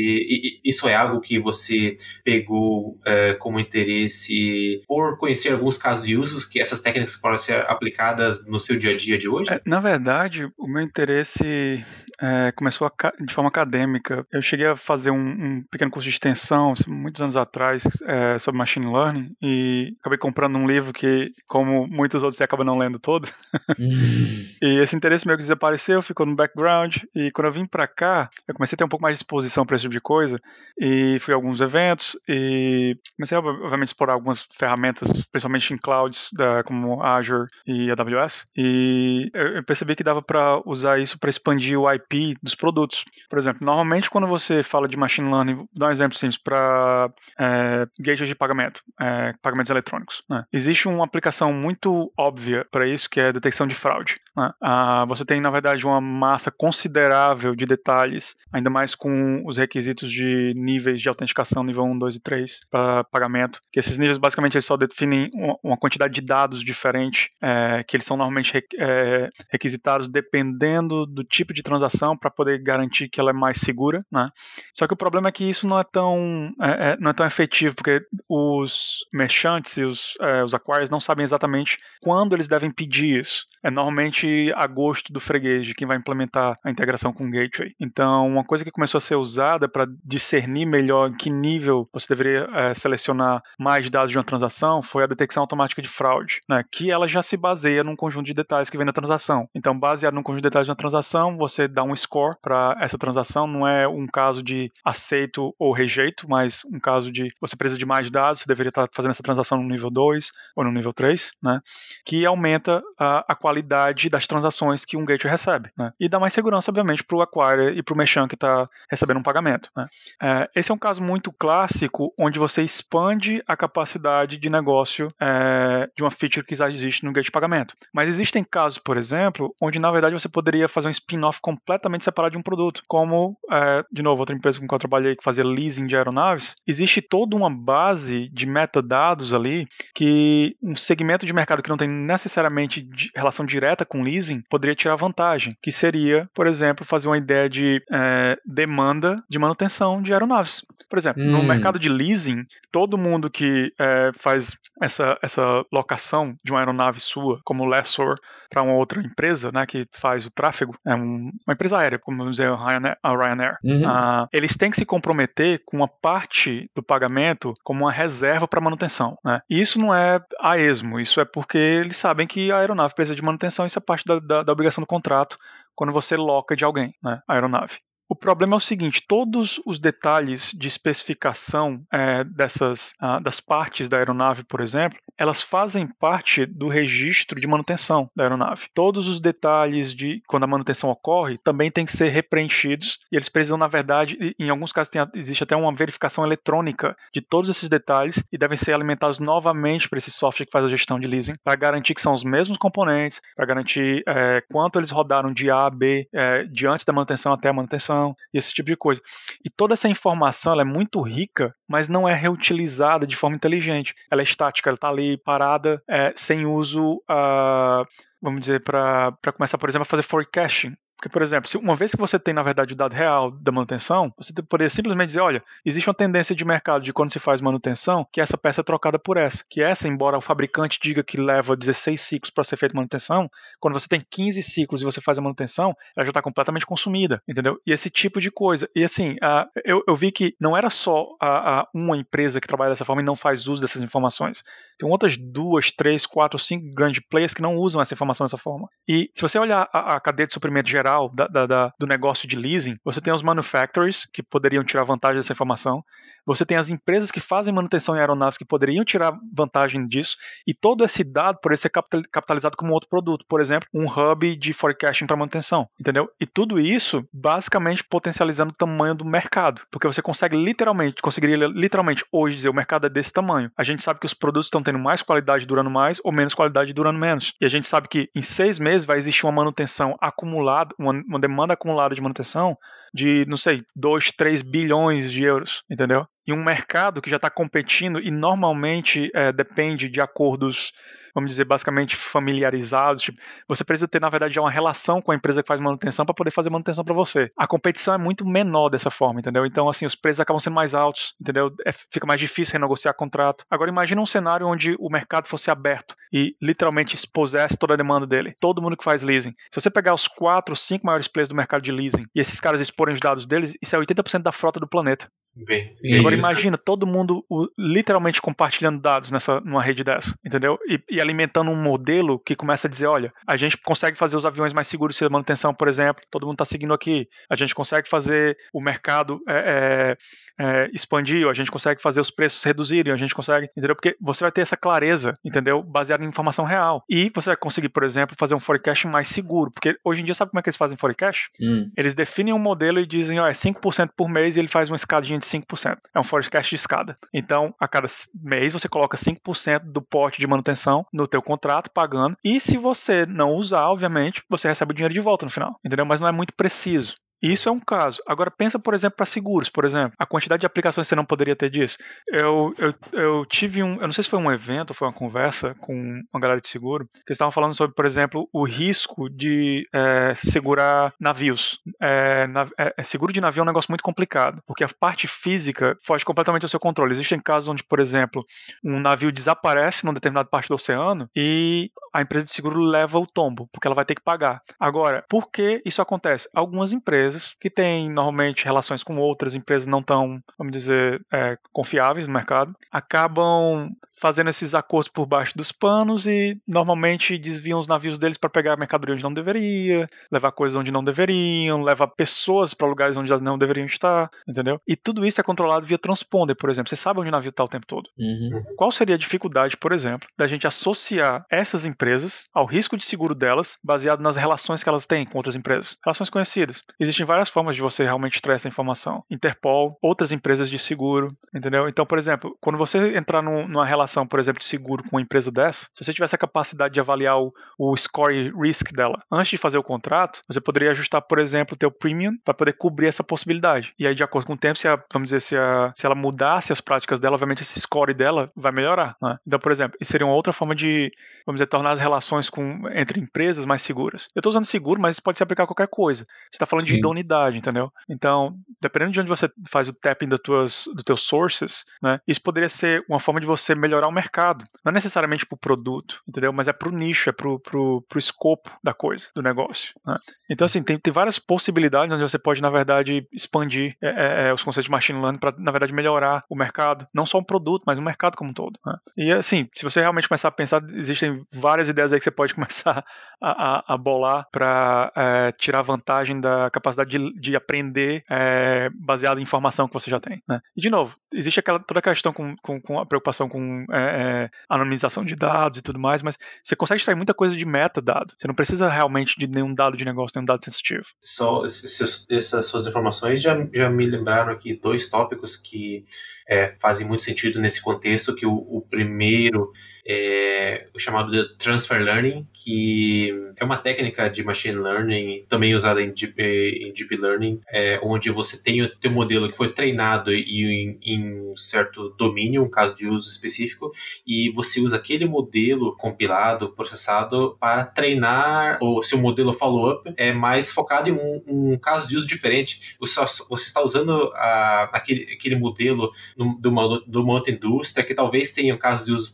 isso é algo que você pegou é, como interesse por conhecer alguns casos de usos que essas técnicas podem ser aplicadas no seu dia a dia de hoje? É, na verdade, o meu interesse é, começou de forma acadêmica. Eu cheguei a fazer um, um pequeno curso de extensão muitos anos atrás é, sobre machine learning e acabei comprando um livro que, como muitos outros, você acaba não lendo todo. [laughs] e esse interesse meio que desapareceu, ficou no background. E quando eu vim para cá, eu comecei a ter um pouco mais de exposição para esse tipo de coisa e fui a alguns eventos e comecei a, obviamente, explorar algumas ferramentas, principalmente em clouds da, como Azure e AWS. E eu percebi que dava para usar isso para expandir o IP dos produtos. Por exemplo, normalmente quando você fala de machine learning, vou dar um exemplo simples para é, gateways de pagamento, é, pagamentos eletrônicos. Né? Existe uma aplicação muito óbvia para isso, que é a detecção de fraude. Né? Ah, você tem, na verdade, uma massa considerável de detalhes, ainda mais com os requisitos de níveis de autenticação, nível 1, 2 e 3, para pagamento, que esses níveis basicamente eles só definem uma quantidade de dados diferente, é, que eles são normalmente é, requisitados dependendo do tipo de transação para poder garantir que ela é mais segura. Né? Só que o problema é que isso não é tão, é, é não é tão efetivo porque os merchantes e os, é, os aquários não sabem exatamente quando eles devem pedir isso. É normalmente a gosto do freguês, de quem vai implementar a integração com o gateway. Então, uma coisa que começou a ser usada para discernir melhor em que nível você deveria é, selecionar mais dados de uma transação foi a detecção automática de fraude, né? que ela já se baseia num conjunto de detalhes que vem na transação. Então, baseado num conjunto de detalhes de uma transação, você dá um score para essa transação, não é um caso de aceito ou rejeito, mas um caso de você precisa de mais dados, você deveria estar fazendo essa transação no nível 2 ou no nível 3, né? que aumenta a, a qualidade das transações que um gateway recebe. Né? E dá mais segurança, obviamente, para o acquirer e para o merchant que está recebendo um pagamento. Né? É, esse é um caso muito clássico onde você expande a capacidade de negócio é, de uma feature que já existe no gateway de pagamento. Mas existem casos, por exemplo, onde na verdade você poderia fazer um spin-off completamente separado de um produto, como, é, de novo, outra empresa com que eu trabalhei que fazia leasing de aeronaves. Existe toda uma base de metadados ali que um segmento de mercado que não tem necessariamente relação direta com leasing poderia tirar vantagem, que seria, por exemplo, fazer uma ideia de é, demanda de manutenção de aeronaves. Por exemplo, hum. no mercado de leasing, todo mundo que é, faz essa, essa locação de uma aeronave sua como lessor para uma outra empresa, né, que faz o tráfego, é um, uma empresa aérea, como vamos dizer a Ryanair, a Ryanair uhum. uh, eles têm que se comprometer com uma parte do pagamento como uma reserva para manutenção. Né? E isso não é a esmo, isso é porque eles sabem que a aeronave precisa de manutenção, isso é parte da, da, da obrigação do contrato quando você loca de alguém né, a aeronave. O problema é o seguinte: todos os detalhes de especificação é, dessas uh, das partes da aeronave, por exemplo, elas fazem parte do registro de manutenção da aeronave. Todos os detalhes de quando a manutenção ocorre também têm que ser repreenchidos e eles precisam, na verdade, em alguns casos tem, existe até uma verificação eletrônica de todos esses detalhes e devem ser alimentados novamente para esse software que faz a gestão de leasing para garantir que são os mesmos componentes, para garantir é, quanto eles rodaram de A a B é, de antes da manutenção até a manutenção e esse tipo de coisa. E toda essa informação é muito rica, mas não é reutilizada de forma inteligente. Ela é estática, ela está ali parada, é, sem uso, uh, vamos dizer, para começar, por exemplo, a fazer forecasting. Porque, por exemplo, se uma vez que você tem, na verdade, o dado real da manutenção, você poderia simplesmente dizer, olha, existe uma tendência de mercado de quando se faz manutenção, que essa peça é trocada por essa. Que essa, embora o fabricante diga que leva 16 ciclos para ser feita manutenção, quando você tem 15 ciclos e você faz a manutenção, ela já está completamente consumida, entendeu? E esse tipo de coisa. E assim, eu, eu, vi que não era só a, a uma empresa que trabalha dessa forma e não faz uso dessas informações. Tem outras duas, três, quatro, cinco grandes players que não usam essa informação dessa forma. E se você olhar a, a cadeia de suprimento geral, da, da, da, do negócio de leasing, você tem os manufacturers que poderiam tirar vantagem dessa informação, você tem as empresas que fazem manutenção em aeronaves que poderiam tirar vantagem disso, e todo esse dado poderia ser capitalizado como outro produto, por exemplo, um hub de forecasting para manutenção, entendeu? E tudo isso basicamente potencializando o tamanho do mercado, porque você consegue literalmente, conseguiria literalmente hoje dizer o mercado é desse tamanho. A gente sabe que os produtos estão tendo mais qualidade durando mais ou menos qualidade durando menos. E a gente sabe que em seis meses vai existir uma manutenção acumulada, uma, uma demanda acumulada de manutenção de, não sei, 2, 3 bilhões de euros, entendeu? E um mercado que já está competindo e normalmente é, depende de acordos vamos dizer, basicamente familiarizados. Tipo, você precisa ter, na verdade, já uma relação com a empresa que faz manutenção para poder fazer manutenção para você. A competição é muito menor dessa forma, entendeu? Então, assim, os preços acabam sendo mais altos, entendeu? É, fica mais difícil renegociar contrato. Agora, imagine um cenário onde o mercado fosse aberto e literalmente expusesse toda a demanda dele. Todo mundo que faz leasing. Se você pegar os quatro, cinco maiores players do mercado de leasing e esses caras exporem os dados deles, isso é 80% da frota do planeta. Bem, Agora imagina todo mundo literalmente compartilhando dados nessa numa rede dessa, entendeu? E, e, alimentando um modelo que começa a dizer, olha, a gente consegue fazer os aviões mais seguros se a manutenção, por exemplo, todo mundo está seguindo aqui. A gente consegue fazer o mercado é, é, é, expandir, a gente consegue fazer os preços reduzirem, a gente consegue, entendeu? Porque você vai ter essa clareza, entendeu? Baseada em informação real. E você vai conseguir, por exemplo, fazer um forecast mais seguro, porque hoje em dia sabe como é que eles fazem forecast? Hum. Eles definem um modelo e dizem, ó, é 5% por mês e ele faz uma escadinha de 5%. É um forecast de escada. Então, a cada mês você coloca 5% do pote de manutenção no teu contrato, pagando, e se você não usar, obviamente, você recebe o dinheiro de volta no final, entendeu? Mas não é muito preciso. Isso é um caso. Agora pensa, por exemplo, para seguros, por exemplo, a quantidade de aplicações que você não poderia ter disso. Eu, eu, eu tive um, eu não sei se foi um evento, foi uma conversa com uma galera de seguro, que eles estavam falando sobre, por exemplo, o risco de é, segurar navios. É, é, é, seguro de navio é um negócio muito complicado, porque a parte física foge completamente ao seu controle. Existem casos onde, por exemplo, um navio desaparece numa determinada parte do oceano e a empresa de seguro leva o tombo, porque ela vai ter que pagar. Agora, por que isso acontece? Algumas empresas que têm normalmente relações com outras empresas não tão, vamos dizer, é, confiáveis no mercado, acabam fazendo esses acordos por baixo dos panos e normalmente desviam os navios deles para pegar mercadoria onde não deveria, levar coisas onde não deveriam, levar pessoas para lugares onde elas não deveriam estar, entendeu? E tudo isso é controlado via transponder, por exemplo. Você sabe onde o navio está o tempo todo. Uhum. Qual seria a dificuldade, por exemplo, da gente associar essas empresas ao risco de seguro delas, baseado nas relações que elas têm com outras empresas? Relações conhecidas. Existem várias formas de você realmente extrair essa informação. Interpol, outras empresas de seguro, entendeu? Então, por exemplo, quando você entrar num, numa relação por exemplo, de seguro com uma empresa dessa, se você tivesse a capacidade de avaliar o, o score risk dela antes de fazer o contrato, você poderia ajustar, por exemplo, o teu premium para poder cobrir essa possibilidade. E aí, de acordo com o tempo, se a, vamos dizer, se, a, se ela mudasse as práticas dela, obviamente esse score dela vai melhorar. Né? Então, por exemplo, isso seria uma outra forma de, vamos dizer, tornar as relações com, entre empresas mais seguras. Eu estou usando seguro, mas isso pode se aplicar a qualquer coisa. Você está falando de Sim. idoneidade, entendeu? Então, dependendo de onde você faz o tapping das tuas, dos teus sources, né, isso poderia ser uma forma de você melhorar o mercado. Não é necessariamente para o produto, entendeu? Mas é para o nicho, é para o escopo da coisa, do negócio. Né? Então, assim, tem, tem várias possibilidades onde você pode, na verdade, expandir é, é, é os conceitos de machine learning para, na verdade, melhorar o mercado. Não só um produto, mas o mercado como um todo. Né? E, assim, se você realmente começar a pensar, existem várias ideias aí que você pode [laughs] começar a, a, a bolar para é, tirar vantagem da capacidade de, de aprender é, baseado em informação que você já tem. Né? E, de novo, existe aquela, toda a questão com, com, com a preocupação com é, é, anonimização de dados e tudo mais, mas você consegue extrair muita coisa de metadado. Você não precisa realmente de nenhum dado de negócio, nenhum dado sensitivo. Só essas suas informações já, já me lembraram aqui dois tópicos que é, fazem muito sentido nesse contexto, que o, o primeiro é, o chamado de Transfer Learning, que é uma técnica de Machine Learning também usada em Deep, em deep Learning, é, onde você tem o teu modelo que foi treinado em, em, um certo domínio, um caso de uso específico, e você usa aquele modelo compilado, processado, para treinar o seu modelo follow-up é mais focado em um, um, caso de uso diferente. Você, você está usando a, aquele, aquele modelo de uma, de uma outra indústria que talvez tenha um caso de uso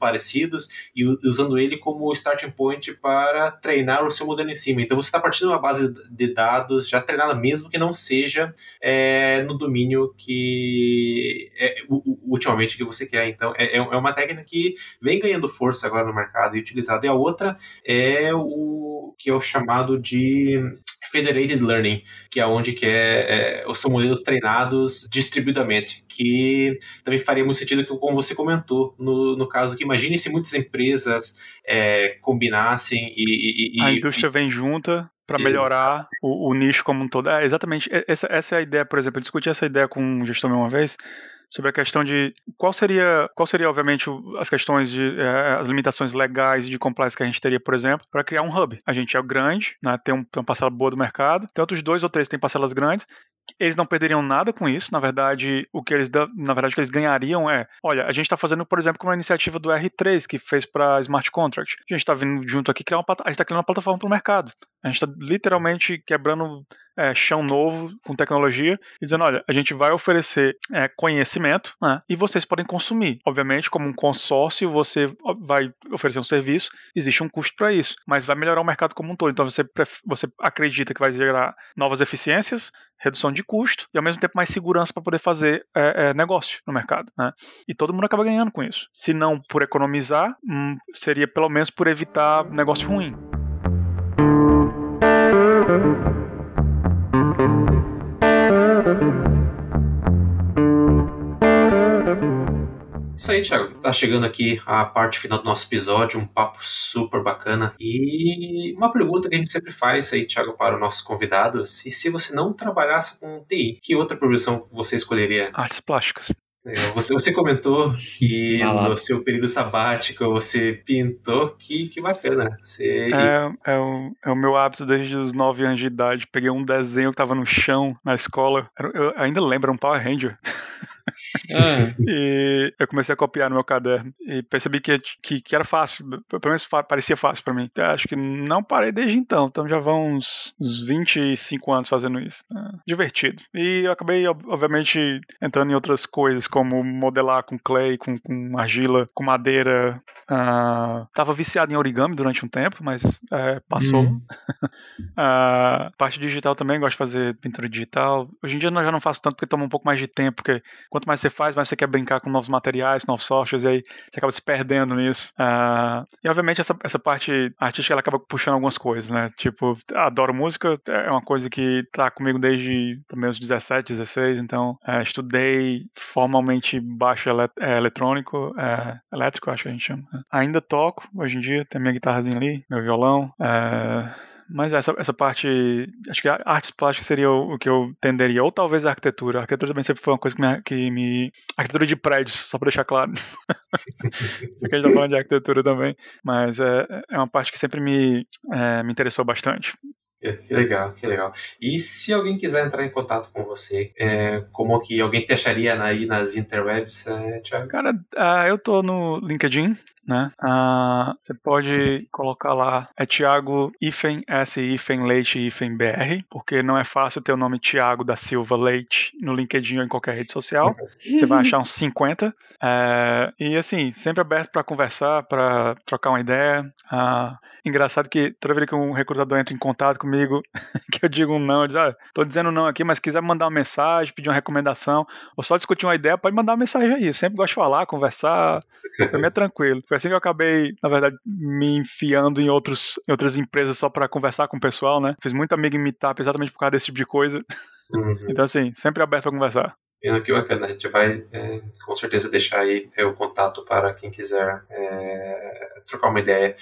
e usando ele como starting point para treinar o seu modelo em cima. Então você está partindo de uma base de dados já treinada mesmo que não seja é, no domínio que é, ultimamente que você quer. Então é, é, é uma técnica que vem ganhando força agora no mercado e utilizada. E a outra é o que é o chamado de Federated Learning, que é onde que é, é, são modelos treinados distribuidamente, que também faria muito sentido que, como você comentou, no, no caso que imagine se muitas empresas é, combinassem e, e, A indústria e, vem junta para melhorar o, o, nicho como um todo. É, exatamente. Essa, essa é a ideia, por exemplo, eu discuti essa ideia com um gestor uma vez, sobre a questão de qual seria, qual seria obviamente as questões de é, as limitações legais de compliance que a gente teria, por exemplo, para criar um hub. A gente é grande, né, tem, um, tem uma parcela boa do mercado, tem outros dois ou três têm parcelas grandes, eles não perderiam nada com isso. Na verdade, o que eles na verdade que eles ganhariam é, olha, a gente está fazendo, por exemplo, como a iniciativa do R3 que fez para smart contract. A gente está vindo junto aqui criar uma a gente está criando uma plataforma para o mercado. A gente está literalmente quebrando é, chão novo com tecnologia e dizendo, olha, a gente vai oferecer é, conhecimento né, e vocês podem consumir. Obviamente, como um consórcio, você vai oferecer um serviço, existe um custo para isso, mas vai melhorar o mercado como um todo. Então você, você acredita que vai gerar novas eficiências, redução de custo e ao mesmo tempo mais segurança para poder fazer é, é, negócio no mercado. Né? E todo mundo acaba ganhando com isso. Se não por economizar, hum, seria pelo menos por evitar negócio ruim. Isso aí, Thiago. Tá chegando aqui a parte final do nosso episódio, um papo super bacana. E uma pergunta que a gente sempre faz aí, Thiago, para os nossos convidados: e se você não trabalhasse com TI, que outra profissão você escolheria? Artes plásticas. Você, você comentou que no seu período sabático você pintou, que, que bacana. Você... É, é, o, é o meu hábito desde os 9 anos de idade. Peguei um desenho que tava no chão na escola. Eu ainda lembro, um Power Ranger. [laughs] Ah. e eu comecei a copiar no meu caderno e percebi que, que, que era fácil, pelo menos parecia fácil para mim. Então, acho que não parei desde então, então já vão uns, uns 25 anos fazendo isso. Né? Divertido. E eu acabei, obviamente, entrando em outras coisas, como modelar com clay, com, com argila, com madeira. Uh, tava viciado em origami durante um tempo, mas é, passou. uh, [laughs] parte digital também, gosto de fazer pintura digital. Hoje em dia eu já não faço tanto porque toma um pouco mais de tempo, porque quanto mais você faz, mais você quer brincar com novos materiais, novos softwares, e aí você acaba se perdendo nisso. Uh, e obviamente essa, essa parte artística ela acaba puxando algumas coisas, né? Tipo, adoro música, é uma coisa que tá comigo desde também os 17, 16, então uh, estudei formalmente baixo elet é, eletrônico, uh, elétrico, acho que a gente chama. Ainda toco, hoje em dia, tem minha guitarrazinha ali, meu violão. Uh, mas essa, essa parte, acho que artes plásticas seria o, o, que eu tenderia, ou talvez a arquitetura. A arquitetura também sempre foi uma coisa que me. Que me arquitetura de prédios, só para deixar claro. [laughs] Porque a gente tá falando de arquitetura também. Mas é, é uma parte que sempre me, é, me interessou bastante. Que legal, que legal. E se alguém quiser entrar em contato com você, é, como que alguém te acharia aí nas interwebs, é, Thiago? Cara, uh, eu tô no LinkedIn, né? Ah, você pode colocar lá, é Thiago Ifen, S Ifen Leite Ifen BR, porque não é fácil ter o nome Thiago da Silva Leite no LinkedIn ou em qualquer rede social. Você vai achar uns 50. É, e assim, sempre aberto para conversar, para trocar uma ideia. Ah, engraçado que toda vez que um recrutador entra em contato comigo, [laughs] que eu digo um não, eu digo, ah, tô dizendo não aqui, mas quiser mandar uma mensagem, pedir uma recomendação, ou só discutir uma ideia, pode mandar uma mensagem aí. Eu sempre gosto de falar, conversar, pra mim é tranquilo. Foi assim que eu acabei, na verdade, me enfiando em, outros, em outras empresas só para conversar com o pessoal, né? Fiz muito amigo em meetup exatamente por causa desse tipo de coisa. Uhum. Então, assim, sempre aberto para conversar. Que bacana, a gente vai é, com certeza deixar aí é, o contato para quem quiser é, trocar uma ideia.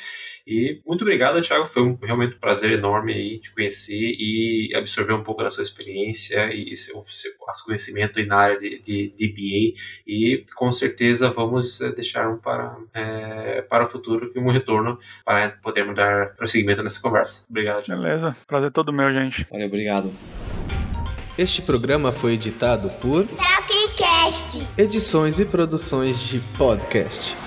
E muito obrigado, Thiago, foi um, realmente um prazer enorme aí te conhecer e absorver um pouco da sua experiência e seu, seu conhecimento aí na área de, de, de BA. E com certeza vamos é, deixar um para, é, para o futuro e um retorno para podermos dar prosseguimento nessa conversa. Obrigado, Thiago. Beleza, prazer todo meu, gente. Valeu, obrigado. Este programa foi editado por Tapcast. Edições e produções de podcast.